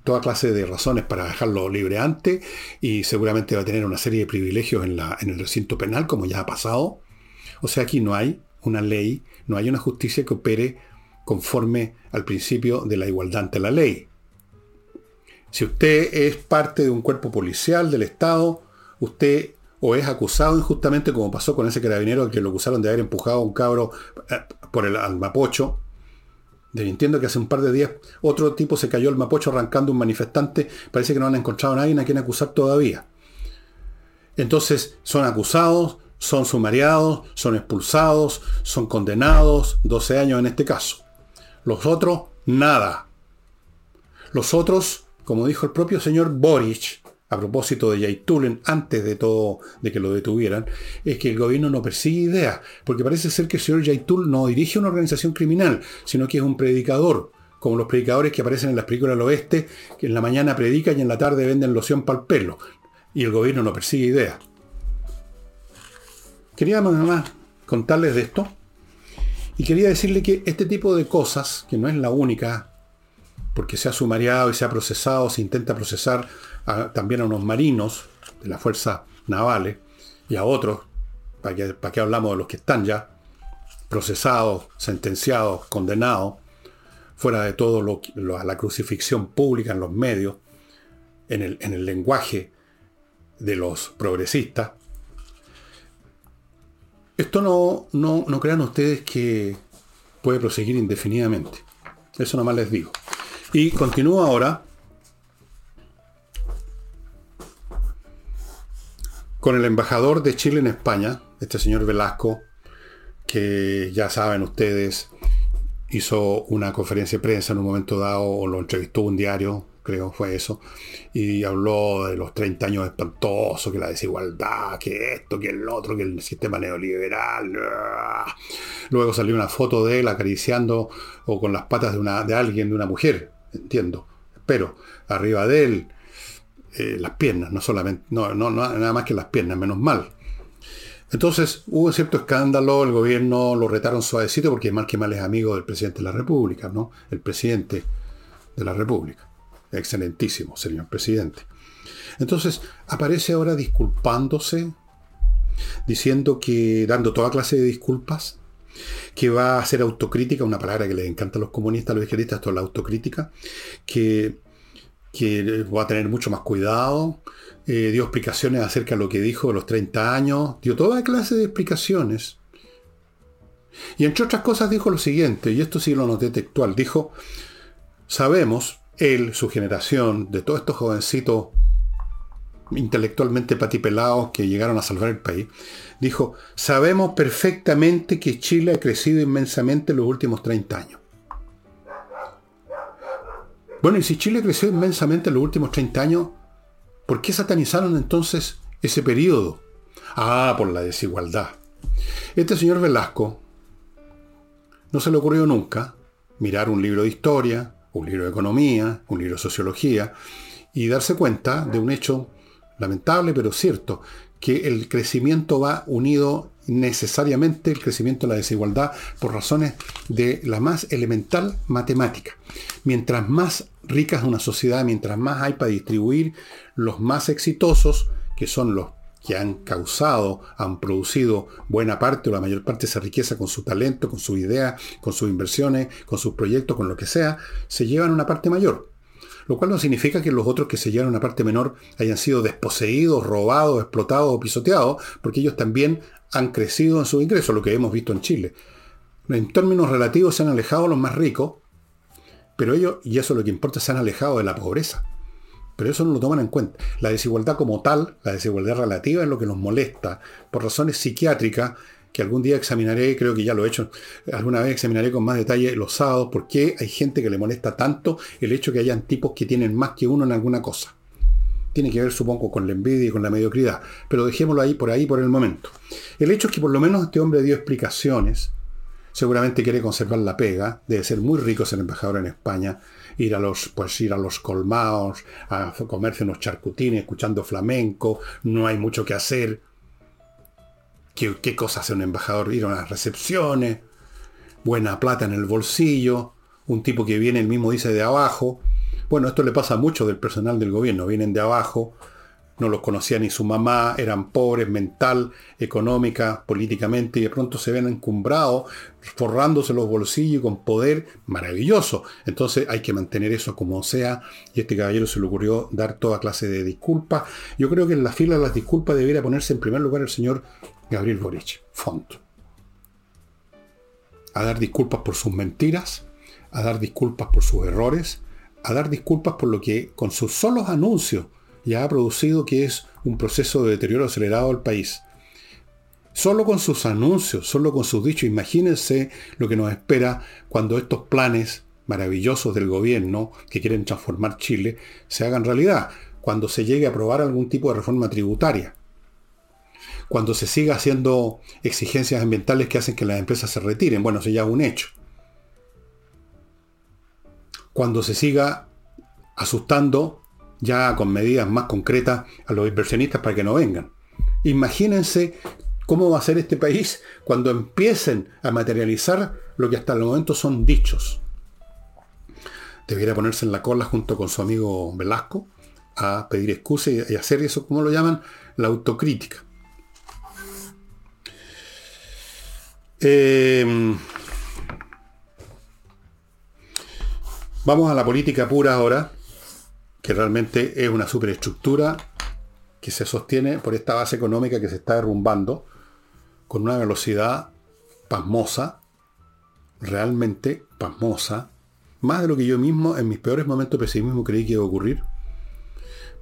toda clase de razones para dejarlo libre antes y seguramente va a tener una serie de privilegios en, la, en el recinto penal, como ya ha pasado. O sea, aquí no hay una ley, no hay una justicia que opere conforme al principio de la igualdad ante la ley. Si usted es parte de un cuerpo policial del Estado, usted o es acusado injustamente, como pasó con ese carabinero que lo acusaron de haber empujado a un cabro eh, por el almapocho, Entiendo que hace un par de días otro tipo se cayó el mapocho arrancando un manifestante. Parece que no han encontrado a nadie a quien acusar todavía. Entonces son acusados, son sumariados, son expulsados, son condenados, 12 años en este caso. Los otros, nada. Los otros, como dijo el propio señor Boric, a propósito de Yaitulen, antes de todo, de que lo detuvieran, es que el gobierno no persigue ideas, porque parece ser que el señor Yaitul no dirige una organización criminal, sino que es un predicador, como los predicadores que aparecen en las películas del oeste, que en la mañana predican y en la tarde venden loción para el pelo, y el gobierno no persigue ideas. Quería nada más contarles de esto, y quería decirle que este tipo de cosas, que no es la única, porque se ha sumariado y se ha procesado, se intenta procesar también a unos marinos de las fuerzas navales y a otros, para que, para que hablamos de los que están ya procesados, sentenciados, condenados, fuera de todo lo, la crucifixión pública en los medios, en el, en el lenguaje de los progresistas. Esto no, no, no crean ustedes que puede proseguir indefinidamente. Eso nomás les digo. Y continúo ahora con el embajador de Chile en España, este señor Velasco, que ya saben ustedes, hizo una conferencia de prensa en un momento dado, o lo entrevistó un diario, creo fue eso, y habló de los 30 años espantosos, que la desigualdad, que esto, que el otro, que el sistema neoliberal. Luego salió una foto de él acariciando o con las patas de, una, de alguien, de una mujer, entiendo, pero arriba de él eh, las piernas, no solamente, no, nada más que las piernas, menos mal. Entonces hubo cierto escándalo, el gobierno lo retaron suavecito porque mal que mal es amigo del presidente de la República, ¿no? El presidente de la República. Excelentísimo, señor presidente. Entonces aparece ahora disculpándose, diciendo que, dando toda clase de disculpas, que va a hacer autocrítica, una palabra que les encanta a los comunistas, a los izquierdistas, es la autocrítica, que que va a tener mucho más cuidado, eh, dio explicaciones acerca de lo que dijo de los 30 años, dio toda clase de explicaciones. Y entre otras cosas dijo lo siguiente, y esto sí lo noté textual, dijo, sabemos, él, su generación, de todos estos jovencitos intelectualmente patipelados que llegaron a salvar el país, dijo, sabemos perfectamente que Chile ha crecido inmensamente en los últimos 30 años. Bueno, y si Chile creció inmensamente en los últimos 30 años, ¿por qué satanizaron entonces ese periodo? Ah, por la desigualdad. Este señor Velasco no se le ocurrió nunca mirar un libro de historia, un libro de economía, un libro de sociología, y darse cuenta de un hecho lamentable pero cierto, que el crecimiento va unido necesariamente el crecimiento de la desigualdad por razones de la más elemental matemática. Mientras más rica es una sociedad, mientras más hay para distribuir, los más exitosos, que son los que han causado, han producido buena parte o la mayor parte de esa riqueza con su talento, con su idea, con sus inversiones, con sus proyectos, con lo que sea, se llevan una parte mayor. Lo cual no significa que los otros que se llevan una parte menor hayan sido desposeídos, robados, explotados o pisoteados, porque ellos también han crecido en sus ingresos, lo que hemos visto en Chile. En términos relativos se han alejado los más ricos, pero ellos, y eso es lo que importa, se han alejado de la pobreza. Pero eso no lo toman en cuenta. La desigualdad como tal, la desigualdad relativa es lo que nos molesta, por razones psiquiátricas, que algún día examinaré, creo que ya lo he hecho, alguna vez examinaré con más detalle los sábados, por qué hay gente que le molesta tanto el hecho que hayan tipos que tienen más que uno en alguna cosa. Tiene que ver, supongo, con la envidia y con la mediocridad. Pero dejémoslo ahí por ahí por el momento. El hecho es que por lo menos este hombre dio explicaciones. Seguramente quiere conservar la pega. Debe ser muy rico ser embajador en España. Ir a los, pues ir a los colmados, a comerse unos charcutines, escuchando flamenco. No hay mucho que hacer. ¿Qué, qué cosa hace un embajador? Ir a unas recepciones. Buena plata en el bolsillo. Un tipo que viene, el mismo dice, de abajo bueno, esto le pasa mucho del personal del gobierno. Vienen de abajo, no los conocía ni su mamá, eran pobres mental, económica, políticamente, y de pronto se ven encumbrados, forrándose los bolsillos con poder maravilloso. Entonces hay que mantener eso como sea, y este caballero se le ocurrió dar toda clase de disculpas. Yo creo que en la fila de las disculpas debería ponerse en primer lugar el señor Gabriel Boric, Font. A dar disculpas por sus mentiras, a dar disculpas por sus errores, a dar disculpas por lo que con sus solos anuncios ya ha producido que es un proceso de deterioro acelerado del país. Solo con sus anuncios, solo con sus dichos, imagínense lo que nos espera cuando estos planes maravillosos del gobierno que quieren transformar Chile se hagan realidad. cuando se llegue a aprobar algún tipo de reforma tributaria. Cuando se siga haciendo exigencias ambientales que hacen que las empresas se retiren. Bueno, eso ya es un hecho. Cuando se siga asustando ya con medidas más concretas a los inversionistas para que no vengan. Imagínense cómo va a ser este país cuando empiecen a materializar lo que hasta el momento son dichos. Debiera ponerse en la cola junto con su amigo Velasco a pedir excusas y hacer eso, como lo llaman, la autocrítica. Em, vamos a la política pura ahora que realmente es una superestructura que se sostiene por esta base económica que se está derrumbando con una velocidad pasmosa, realmente pasmosa, más de lo que yo mismo en mis peores momentos de pesimismo creí que iba a ocurrir,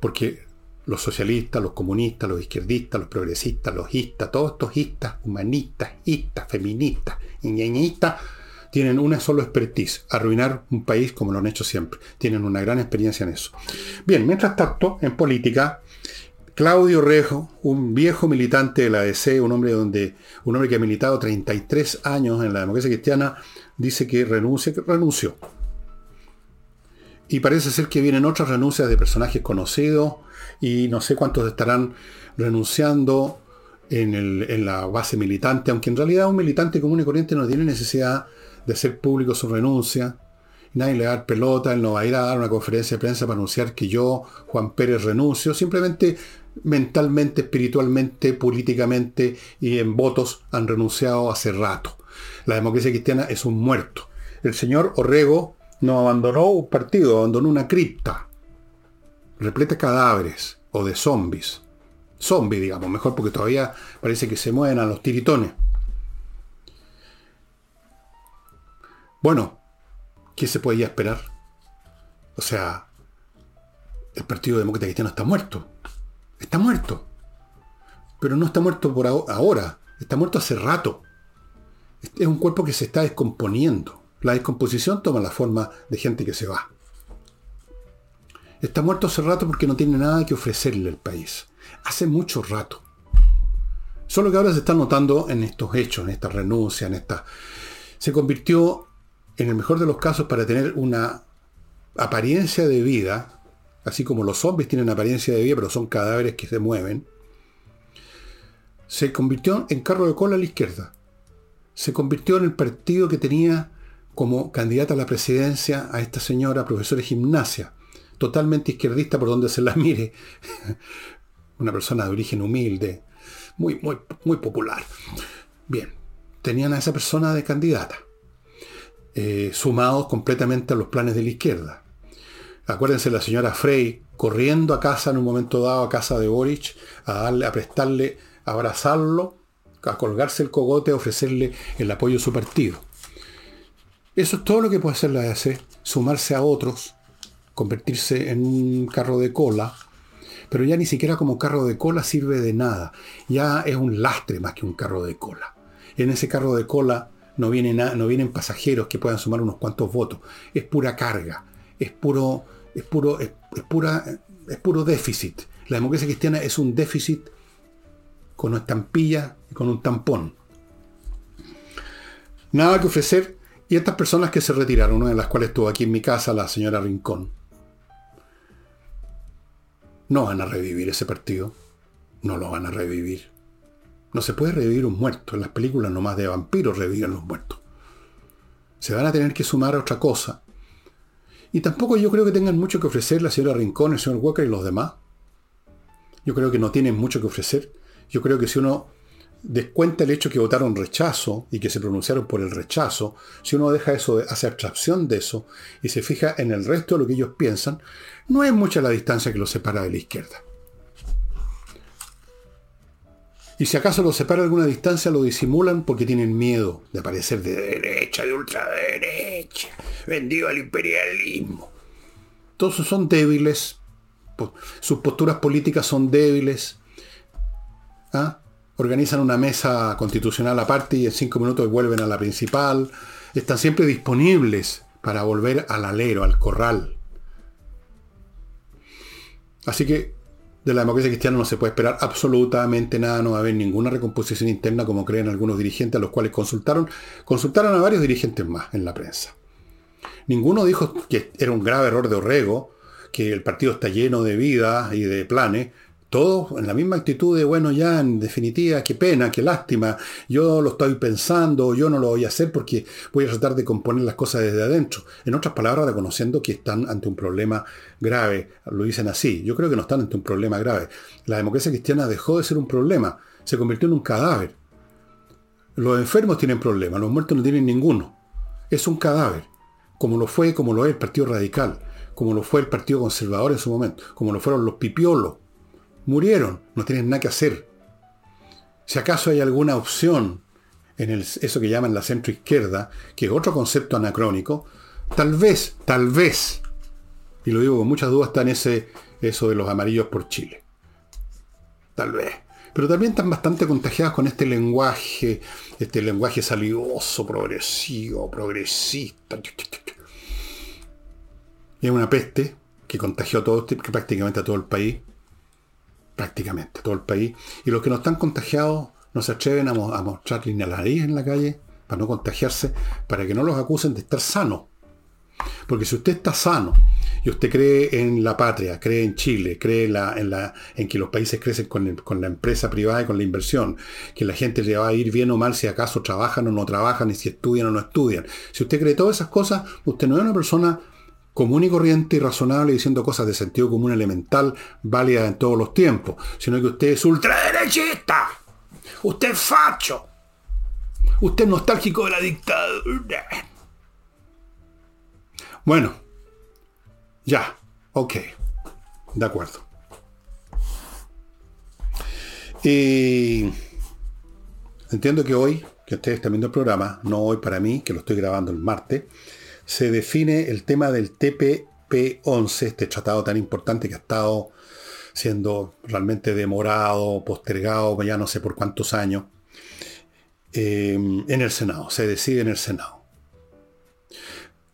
porque los socialistas, los comunistas, los izquierdistas, los progresistas, los istas, todos estos istas, humanistas, istas, feministas, ñeñistas, tienen una sola expertise, arruinar un país como lo han hecho siempre. Tienen una gran experiencia en eso. Bien, mientras tanto, en política, Claudio Rejo, un viejo militante de la ADC, un hombre, donde, un hombre que ha militado 33 años en la democracia cristiana, dice que renuncia, que renunció. Y parece ser que vienen otras renuncias de personajes conocidos y no sé cuántos estarán renunciando en, en, la base militante, aunque en realidad un militante común y corriente no tiene necesidad de hacer público su renuncia. Nadie le va a dar pelota, él no va a ir a dar una conferencia de prensa para anunciar que yo, Juan Pérez, renuncio. Simplemente mentalmente, espiritualmente, políticamente y en votos han renunciado hace rato. La democracia cristiana es un muerto. El señor Orrego no abandonó un partido, abandonó una cripta, repleta de cadáveres o de zombies. Zombies, digamos, mejor porque todavía parece que se mueven a los tiritones. Bueno, ¿qué se podía esperar? O sea, el Partido Demócrata Cristiano está muerto. Está muerto. Pero no está muerto por ahora. Está muerto hace rato. Es un cuerpo que se está descomponiendo. La descomposición toma la forma de gente que se va. Está muerto hace rato porque no tiene nada que ofrecerle al país. Hace mucho rato. Solo que ahora se está notando en estos hechos, en esta renuncia, en esta... Se convirtió en el mejor de los casos, para tener una apariencia de vida, así como los zombies tienen apariencia de vida, pero son cadáveres que se mueven, se convirtió en carro de cola a la izquierda. Se convirtió en el partido que tenía como candidata a la presidencia a esta señora, profesora de gimnasia, totalmente izquierdista por donde se la mire. Una persona de origen humilde, muy, muy, muy popular. Bien, tenían a esa persona de candidata. Eh, sumados completamente a los planes de la izquierda. Acuérdense la señora Frey corriendo a casa en un momento dado, a casa de Boric, a, darle, a prestarle, a abrazarlo, a colgarse el cogote, a ofrecerle el apoyo de su partido. Eso es todo lo que puede hacer la sumarse a otros, convertirse en un carro de cola, pero ya ni siquiera como carro de cola sirve de nada, ya es un lastre más que un carro de cola. En ese carro de cola no vienen, no vienen pasajeros que puedan sumar unos cuantos votos. Es pura carga, es puro, es puro, es, pura, es puro déficit. La democracia cristiana es un déficit con una estampilla y con un tampón. Nada que ofrecer. Y estas personas que se retiraron, una de las cuales estuvo aquí en mi casa, la señora Rincón, no van a revivir ese partido. No lo van a revivir. No se puede revivir un muerto. En las películas nomás de vampiros reviven los muertos. Se van a tener que sumar a otra cosa. Y tampoco yo creo que tengan mucho que ofrecer la señora Rincón, el señor Walker y los demás. Yo creo que no tienen mucho que ofrecer. Yo creo que si uno descuenta el hecho que votaron rechazo y que se pronunciaron por el rechazo, si uno deja eso, hace abstracción de eso y se fija en el resto de lo que ellos piensan, no es mucha la distancia que los separa de la izquierda. Y si acaso los separa alguna distancia, lo disimulan porque tienen miedo de aparecer de derecha, de ultraderecha, vendido al imperialismo. Todos son débiles, sus posturas políticas son débiles. ¿ah? Organizan una mesa constitucional aparte y en cinco minutos vuelven a la principal. Están siempre disponibles para volver al alero, al corral. Así que de la democracia cristiana no se puede esperar absolutamente nada, no va a haber ninguna recomposición interna como creen algunos dirigentes a los cuales consultaron. Consultaron a varios dirigentes más en la prensa. Ninguno dijo que era un grave error de Orrego, que el partido está lleno de vida y de planes. Todos en la misma actitud de, bueno, ya en definitiva, qué pena, qué lástima, yo lo estoy pensando, yo no lo voy a hacer porque voy a tratar de componer las cosas desde adentro. En otras palabras, reconociendo que están ante un problema grave, lo dicen así. Yo creo que no están ante un problema grave. La democracia cristiana dejó de ser un problema, se convirtió en un cadáver. Los enfermos tienen problemas, los muertos no tienen ninguno. Es un cadáver, como lo fue, como lo es el Partido Radical, como lo fue el Partido Conservador en su momento, como lo fueron los pipiolos murieron, no tienen nada que hacer. Si acaso hay alguna opción en eso que llaman la centro izquierda, que es otro concepto anacrónico, tal vez, tal vez, y lo digo con muchas dudas, está en ese, eso de los amarillos por Chile. Tal vez. Pero también están bastante contagiados con este lenguaje, este lenguaje salidoso, progresivo, progresista. Es una peste que contagió a todo, prácticamente a todo el país prácticamente todo el país. Y los que no están contagiados no se atreven a, mostrar ni la nariz en la calle para no contagiarse, para que no los acusen de estar sanos. Porque si usted está sano y usted cree en la patria, cree en Chile, cree en, la, en, que los países crecen con, con, la empresa privada y con la inversión, que la gente le va a ir bien o mal si acaso trabajan o no trabajan, y si estudian o no estudian. Si usted cree todas esas cosas, usted no es una persona común y corriente y razonable diciendo cosas de sentido común elemental, válidas en todos los tiempos, sino que usted es ultraderechista, usted es facho, usted es nostálgico de la dictadura. Bueno, ya, ok, de acuerdo. Y entiendo que hoy, que ustedes están viendo el programa, no hoy para mí, que lo estoy grabando el martes, se define el tema del TPP-11, este tratado tan importante que ha estado siendo realmente demorado, postergado, ya no sé por cuántos años, eh, en el Senado, se decide en el Senado.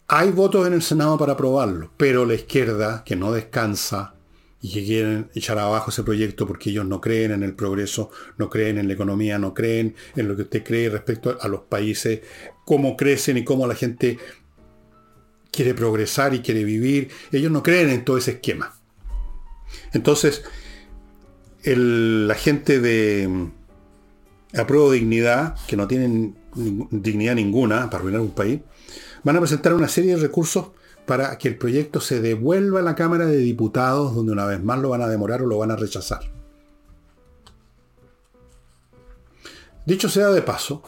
Hay votos en el Senado para aprobarlo, pero la izquierda, que no descansa y que quieren echar abajo ese proyecto porque ellos no creen en el progreso, no creen en la economía, no creen en lo que usted cree respecto a los países, cómo crecen y cómo la gente quiere progresar y quiere vivir. Ellos no creen en todo ese esquema. Entonces, la gente de mm, apruebo dignidad, que no tienen dignidad ninguna para arruinar un país, van a presentar una serie de recursos para que el proyecto se devuelva a la Cámara de Diputados, donde una vez más lo van a demorar o lo van a rechazar. Dicho sea de paso,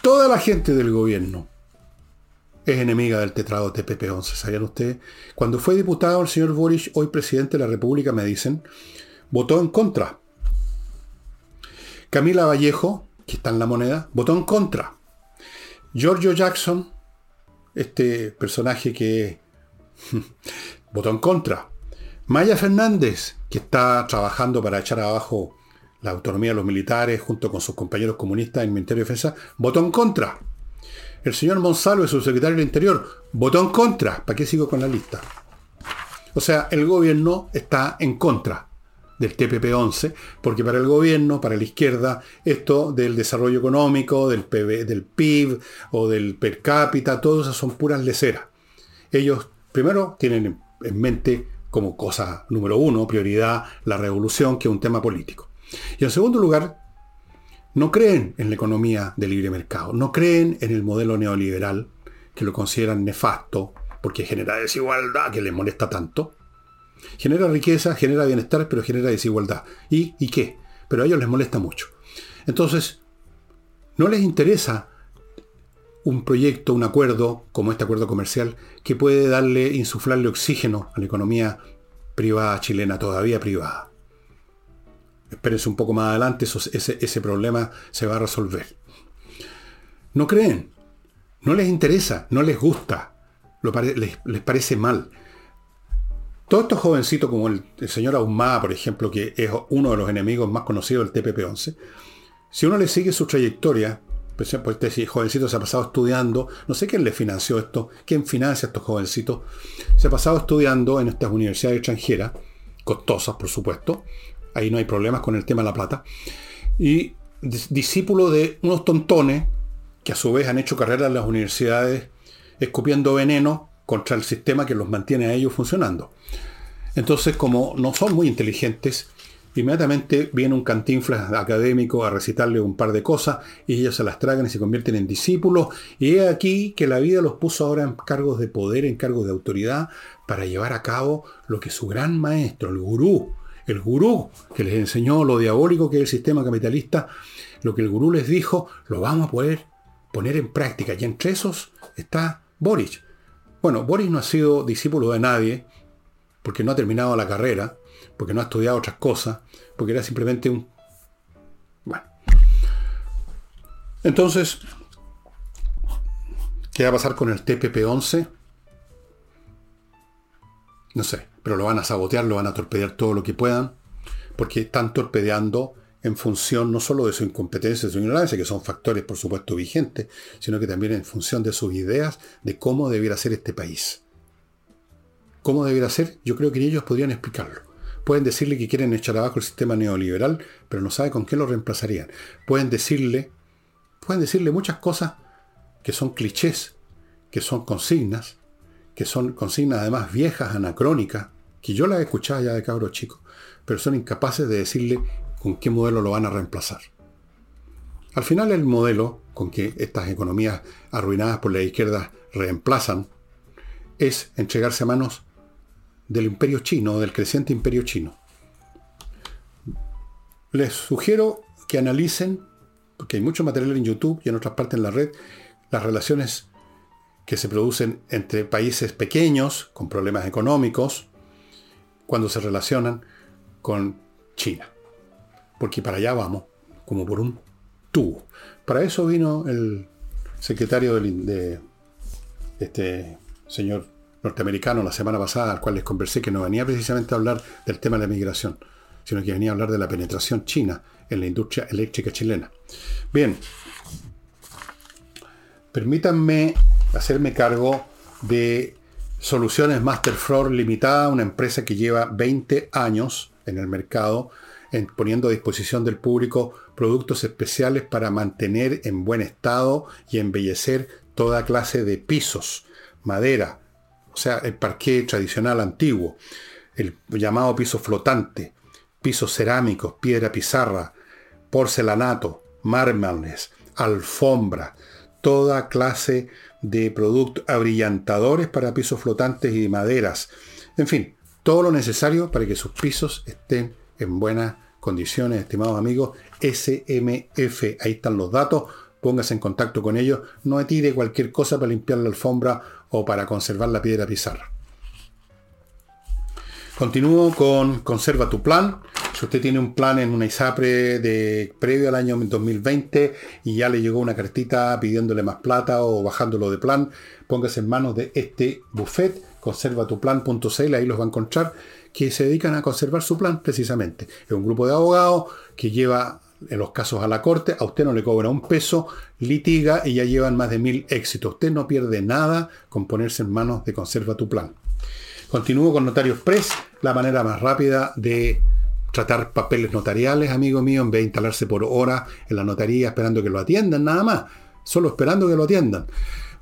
toda la gente del gobierno, es enemiga del tetrado TPP-11. ¿Sabían ustedes? Cuando fue diputado el señor Boris, hoy presidente de la República, me dicen, votó en contra. Camila Vallejo, que está en la moneda, votó en contra. Giorgio Jackson, este personaje que votó en contra. Maya Fernández, que está trabajando para echar abajo la autonomía de los militares junto con sus compañeros comunistas en el Ministerio de Defensa, votó en contra. El señor Monsalvo, su secretario del Interior, votó en contra. ¿Para qué sigo con la lista? O sea, el gobierno está en contra del TPP-11, porque para el gobierno, para la izquierda, esto del desarrollo económico, del, del PIB o del per cápita, todo eso son puras leceras. Ellos, primero, tienen en mente como cosa número uno, prioridad, la revolución, que es un tema político. Y en segundo lugar, no creen en la economía de libre mercado, no creen en el modelo neoliberal, que lo consideran nefasto, porque genera desigualdad, que les molesta tanto. Genera riqueza, genera bienestar, pero genera desigualdad. ¿Y, ¿Y qué? Pero a ellos les molesta mucho. Entonces, no les interesa un proyecto, un acuerdo, como este acuerdo comercial, que puede darle, insuflarle oxígeno a la economía privada chilena, todavía privada. Espérense un poco más adelante, ese, problema se va a resolver. No creen, no les interesa, no les gusta, les, parece mal. Todos estos jovencitos, como el, señor Ahumada, por ejemplo, que es uno de los enemigos más conocidos del TPP-11, si uno le sigue su trayectoria, pues, pues este jovencito se ha pasado estudiando, no sé quién le financió esto, quién financia a estos jovencitos, se ha pasado estudiando en estas universidades extranjeras, costosas, por supuesto. Ahí no hay problemas con el tema de la plata. Y discípulo de unos tontones que a su vez han hecho carrera en las universidades escupiendo veneno contra el sistema que los mantiene a ellos funcionando. Entonces, como no son muy inteligentes, inmediatamente viene un cantinflas académico a recitarle un par de cosas y ellos se las tragan y se convierten en discípulos. Y es aquí que la vida los puso ahora en cargos de poder, en cargos de autoridad, para llevar a cabo lo que su gran maestro, el gurú, el gurú que les enseñó lo diabólico que es el sistema capitalista, lo que el gurú les dijo, lo vamos a poder poner en práctica. Y entre esos está Boris. Bueno, Boris no ha sido discípulo de nadie, porque no ha terminado la carrera, porque no ha estudiado otras cosas, porque era simplemente un... Bueno. Entonces, ¿qué va a pasar con el TPP-11? No sé, pero lo van a sabotear, lo van a torpedear todo lo que puedan, porque están torpedeando en función no solo de su incompetencia, de su ignorancia, que son factores por supuesto vigentes, sino que también en función de sus ideas de cómo debiera ser este país. ¿Cómo debiera ser? Yo creo que ellos podrían explicarlo. Pueden decirle que quieren echar abajo el sistema neoliberal, pero no sabe con qué lo reemplazarían. Pueden decirle, pueden decirle muchas cosas que son clichés, que son consignas, que son consignas además viejas, anacrónicas, que yo las he escuchado ya de cabros chicos, pero son incapaces de decirle con qué modelo lo van a reemplazar. Al final el modelo con que estas economías arruinadas por la izquierda reemplazan es entregarse a manos del imperio chino, del creciente imperio chino. Les sugiero que analicen, porque hay mucho material en YouTube y en otras partes en la red, las relaciones que se producen entre países pequeños con problemas económicos cuando se relacionan con China. Porque para allá vamos, como por un tubo. Para eso vino el secretario de este señor norteamericano la semana pasada, al cual les conversé, que no venía precisamente a hablar del tema de la migración, sino que venía a hablar de la penetración china en la industria eléctrica chilena. Bien, permítanme hacerme cargo de Soluciones Masterfloor Limitada, una empresa que lleva 20 años en el mercado, poniendo a disposición del público productos especiales para mantener en buen estado y embellecer toda clase de pisos, madera, o sea, el parqué tradicional antiguo, el llamado piso flotante, pisos cerámicos, piedra pizarra, porcelanato, mármoles, alfombra, toda clase productos abrillantadores para pisos flotantes y maderas. En fin, todo lo necesario para que sus pisos estén en buenas condiciones, estimados amigos. SMF, ahí están los datos póngase en contacto con ellos, no tire cualquier cosa para limpiar la alfombra o para conservar la piedra pizarra. Continúo con Conserva tu plan. Si usted tiene un plan en una ISAPRE de previo al año 2020 y ya le llegó una cartita pidiéndole más plata o bajándolo de plan, póngase en manos de este buffet, conservatuplan.cl, ahí los va a encontrar, que se dedican a conservar su plan precisamente. Es un grupo de abogados que lleva en los casos a la corte, a usted no le cobra un peso, litiga y ya llevan más de mil éxitos. Usted no pierde nada con ponerse en manos de Conserva tu Plan. Continúo con Notarios Press, la manera más rápida de tratar papeles notariales, amigo mío, en vez de instalarse por hora en la notaría esperando que lo atiendan, nada más, solo esperando que lo atiendan.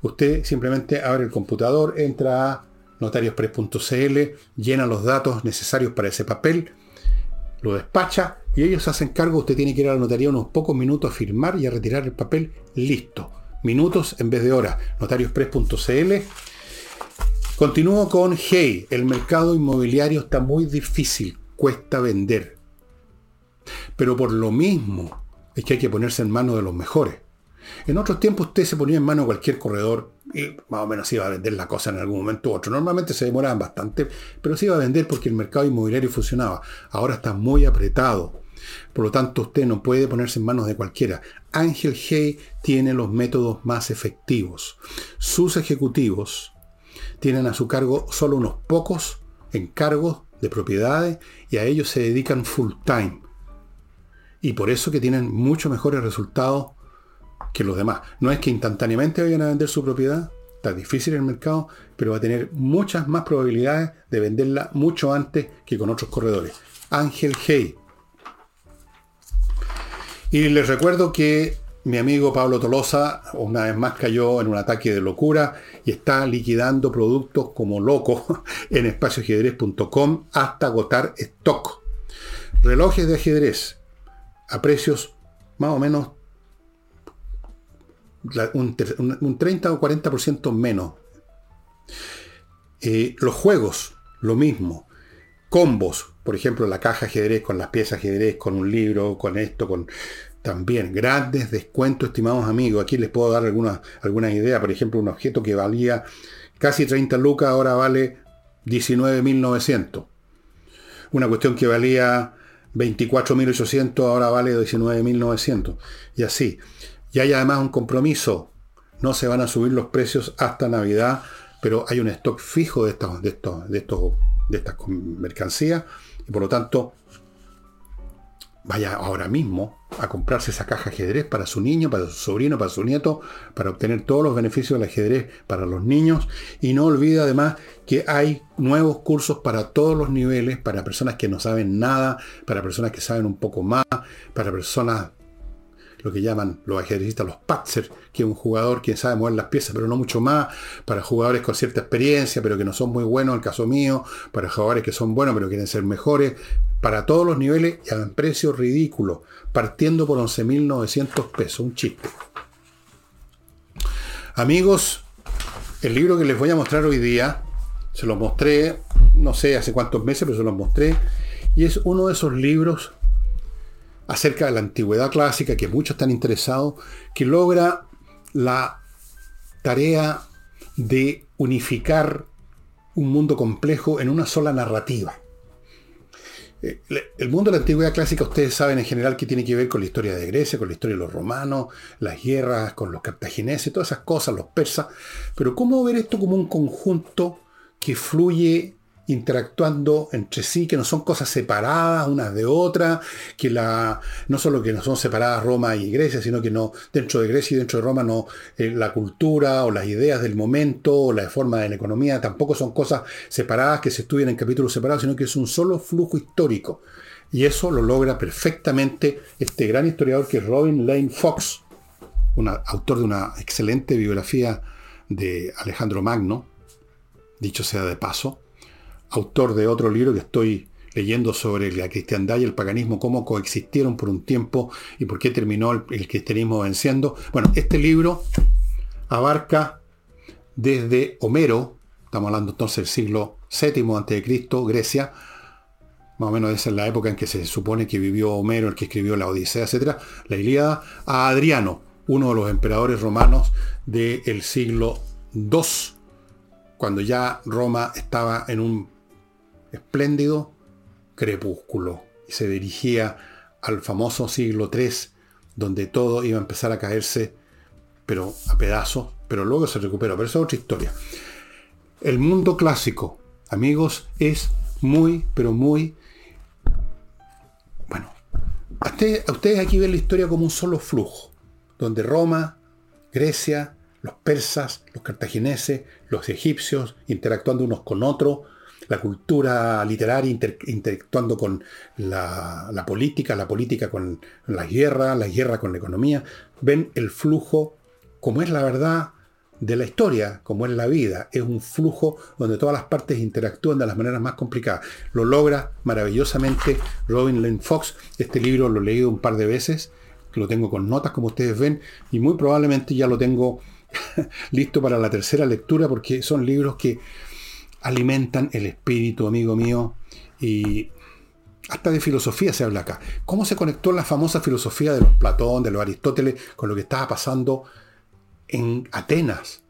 Usted simplemente abre el computador, entra a notariospress.cl, llena los datos necesarios para ese papel, lo despacha y ellos hacen cargo, usted tiene que ir a la notaría unos pocos minutos a firmar y a retirar el papel, listo. Minutos en vez de horas. Notariospress.cl. Continúo con Hey, el mercado inmobiliario está muy difícil, cuesta vender. Pero por lo mismo es que hay que ponerse en manos de los mejores. En otros tiempos usted se ponía en mano cualquier corredor y más o menos iba a vender la cosa en algún momento u otro. Normalmente se demoraban bastante, pero se iba a vender porque el mercado inmobiliario funcionaba. Ahora está muy apretado. Por lo tanto, usted no puede ponerse en manos de cualquiera. Ángel Hey tiene los métodos más efectivos. Sus ejecutivos tienen a su cargo solo unos pocos encargos de propiedades y a ellos se dedican full time. Y por eso que tienen mucho mejores resultados que los demás. No es que instantáneamente vayan a vender su propiedad, Está difícil el mercado, pero va a tener muchas más probabilidades de venderla mucho antes que con otros corredores. Ángel Hey. Y les recuerdo que mi amigo Pablo Tolosa una vez más cayó en un ataque de locura y está liquidando productos como loco en espacioajedrez.com hasta agotar stock. Relojes de ajedrez a precios más o menos un, 30 o 40% menos. Eh, los juegos, lo mismo. Combos, por ejemplo, la caja ajedrez con las piezas ajedrez, con un libro, con esto, con también grandes descuentos, estimados amigos. Aquí les puedo dar algunas, algunas ideas. Por ejemplo, un objeto que valía casi 30 lucas, ahora vale 19.900. Una cuestión que valía 24.800, ahora vale 19.900. Y así. Y hay además un compromiso. No se van a subir los precios hasta Navidad, pero hay un stock fijo de, estos, de, de, de estas mercancías. Y por lo tanto, vaya ahora mismo a comprarse esa caja ajedrez para su niño, para su sobrino, para su nieto, para obtener todos los beneficios del ajedrez para los niños. Y no olvide además que hay nuevos cursos para todos los niveles, para personas que no saben nada, para personas que saben un poco más, para personas lo que llaman los ajedrecistas los patzer, que es un jugador que sabe mover las piezas, pero no mucho más, para jugadores con cierta experiencia, pero que no son muy buenos, en el caso mío, para jugadores que son buenos, pero quieren ser mejores, para todos los niveles y a un precio ridículo, partiendo por 11.900 pesos, un chiste. Amigos, el libro que les voy a mostrar hoy día, se lo mostré, no sé hace cuántos meses, pero se lo mostré, y es uno de esos libros acerca de la antigüedad clásica, que muchos están interesados, que logra la tarea de unificar un mundo complejo en una sola narrativa. Eh, el mundo de la antigüedad clásica, ustedes saben en general que tiene que ver con la historia de Grecia, con la historia de los romanos, las guerras con los cartagineses, todas esas cosas, los persas. Pero ¿cómo ver esto como un conjunto que fluye interactuando entre sí, que no son cosas separadas unas de otras, que la, no solo que no son separadas Roma y Grecia, sino que no, dentro de Grecia y dentro de Roma no, eh, la cultura o las ideas del momento o la forma de la economía tampoco son cosas separadas que se estudian en capítulos separados, sino que es un solo flujo histórico. Y eso lo logra perfectamente este gran historiador que es Robin Lane Fox, un autor de una excelente biografía de Alejandro Magno, dicho sea de paso, autor de otro libro que estoy leyendo sobre la cristiandad y el paganismo, cómo coexistieron por un tiempo y por qué terminó el, cristianismo venciendo. Bueno, este libro abarca desde Homero, estamos hablando entonces del siglo VII a.C., Grecia, más o menos esa es la época en que se supone que vivió Homero, el que escribió la Odisea, etc., la Ilíada, a Adriano, uno de los emperadores romanos del siglo II, cuando ya Roma estaba en un espléndido crepúsculo y se dirigía al famoso siglo III, donde todo iba a empezar a caerse, pero a pedazos, pero luego se recuperó. Pero esa es otra historia. El mundo clásico, amigos, es muy, pero muy... Bueno, ustedes aquí ven la historia como un solo flujo, donde Roma, Grecia, los persas, los cartagineses, los egipcios, interactuando unos con otros, la cultura literaria interactuando con la, política, la política con la guerra, la guerra con la economía, ven el flujo como es la verdad de la historia, como es la vida. Es un flujo donde todas las partes interactúan de las maneras más complicadas. Lo logra maravillosamente Robin Lane Fox. Este libro lo he leído un par de veces, lo tengo con notas como ustedes ven, y muy probablemente ya lo tengo listo para la tercera lectura porque son libros que alimentan el espíritu, amigo mío, y hasta de filosofía se habla acá. ¿Cómo se conectó la famosa filosofía de los Platón, de los Aristóteles, con lo que estaba pasando en Atenas?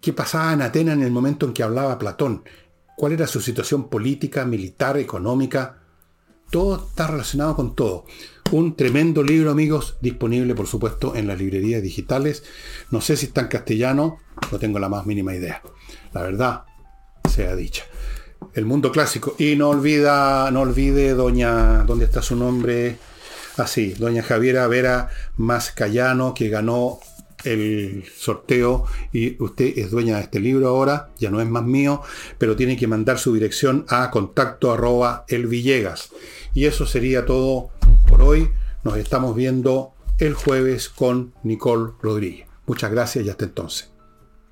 ¿Qué pasaba en Atenas en el momento en que hablaba Platón? ¿Cuál era su situación política, militar, económica? Todo está relacionado con todo. Un tremendo libro, amigos, disponible, por supuesto, en las librerías digitales. No sé si está en castellano, no tengo la más mínima idea. La verdad, sea dicha. El mundo clásico. Y no olvida, no olvide, doña, ¿dónde está su nombre? Así, ah, doña Javiera Vera Mascayano, que ganó el sorteo y usted es dueña de este libro ahora, ya no es más mío, pero tiene que mandar su dirección a contacto arroba elvillegas. Y eso sería todo por hoy. Nos estamos viendo el jueves con Nicole Rodríguez. Muchas gracias y hasta entonces.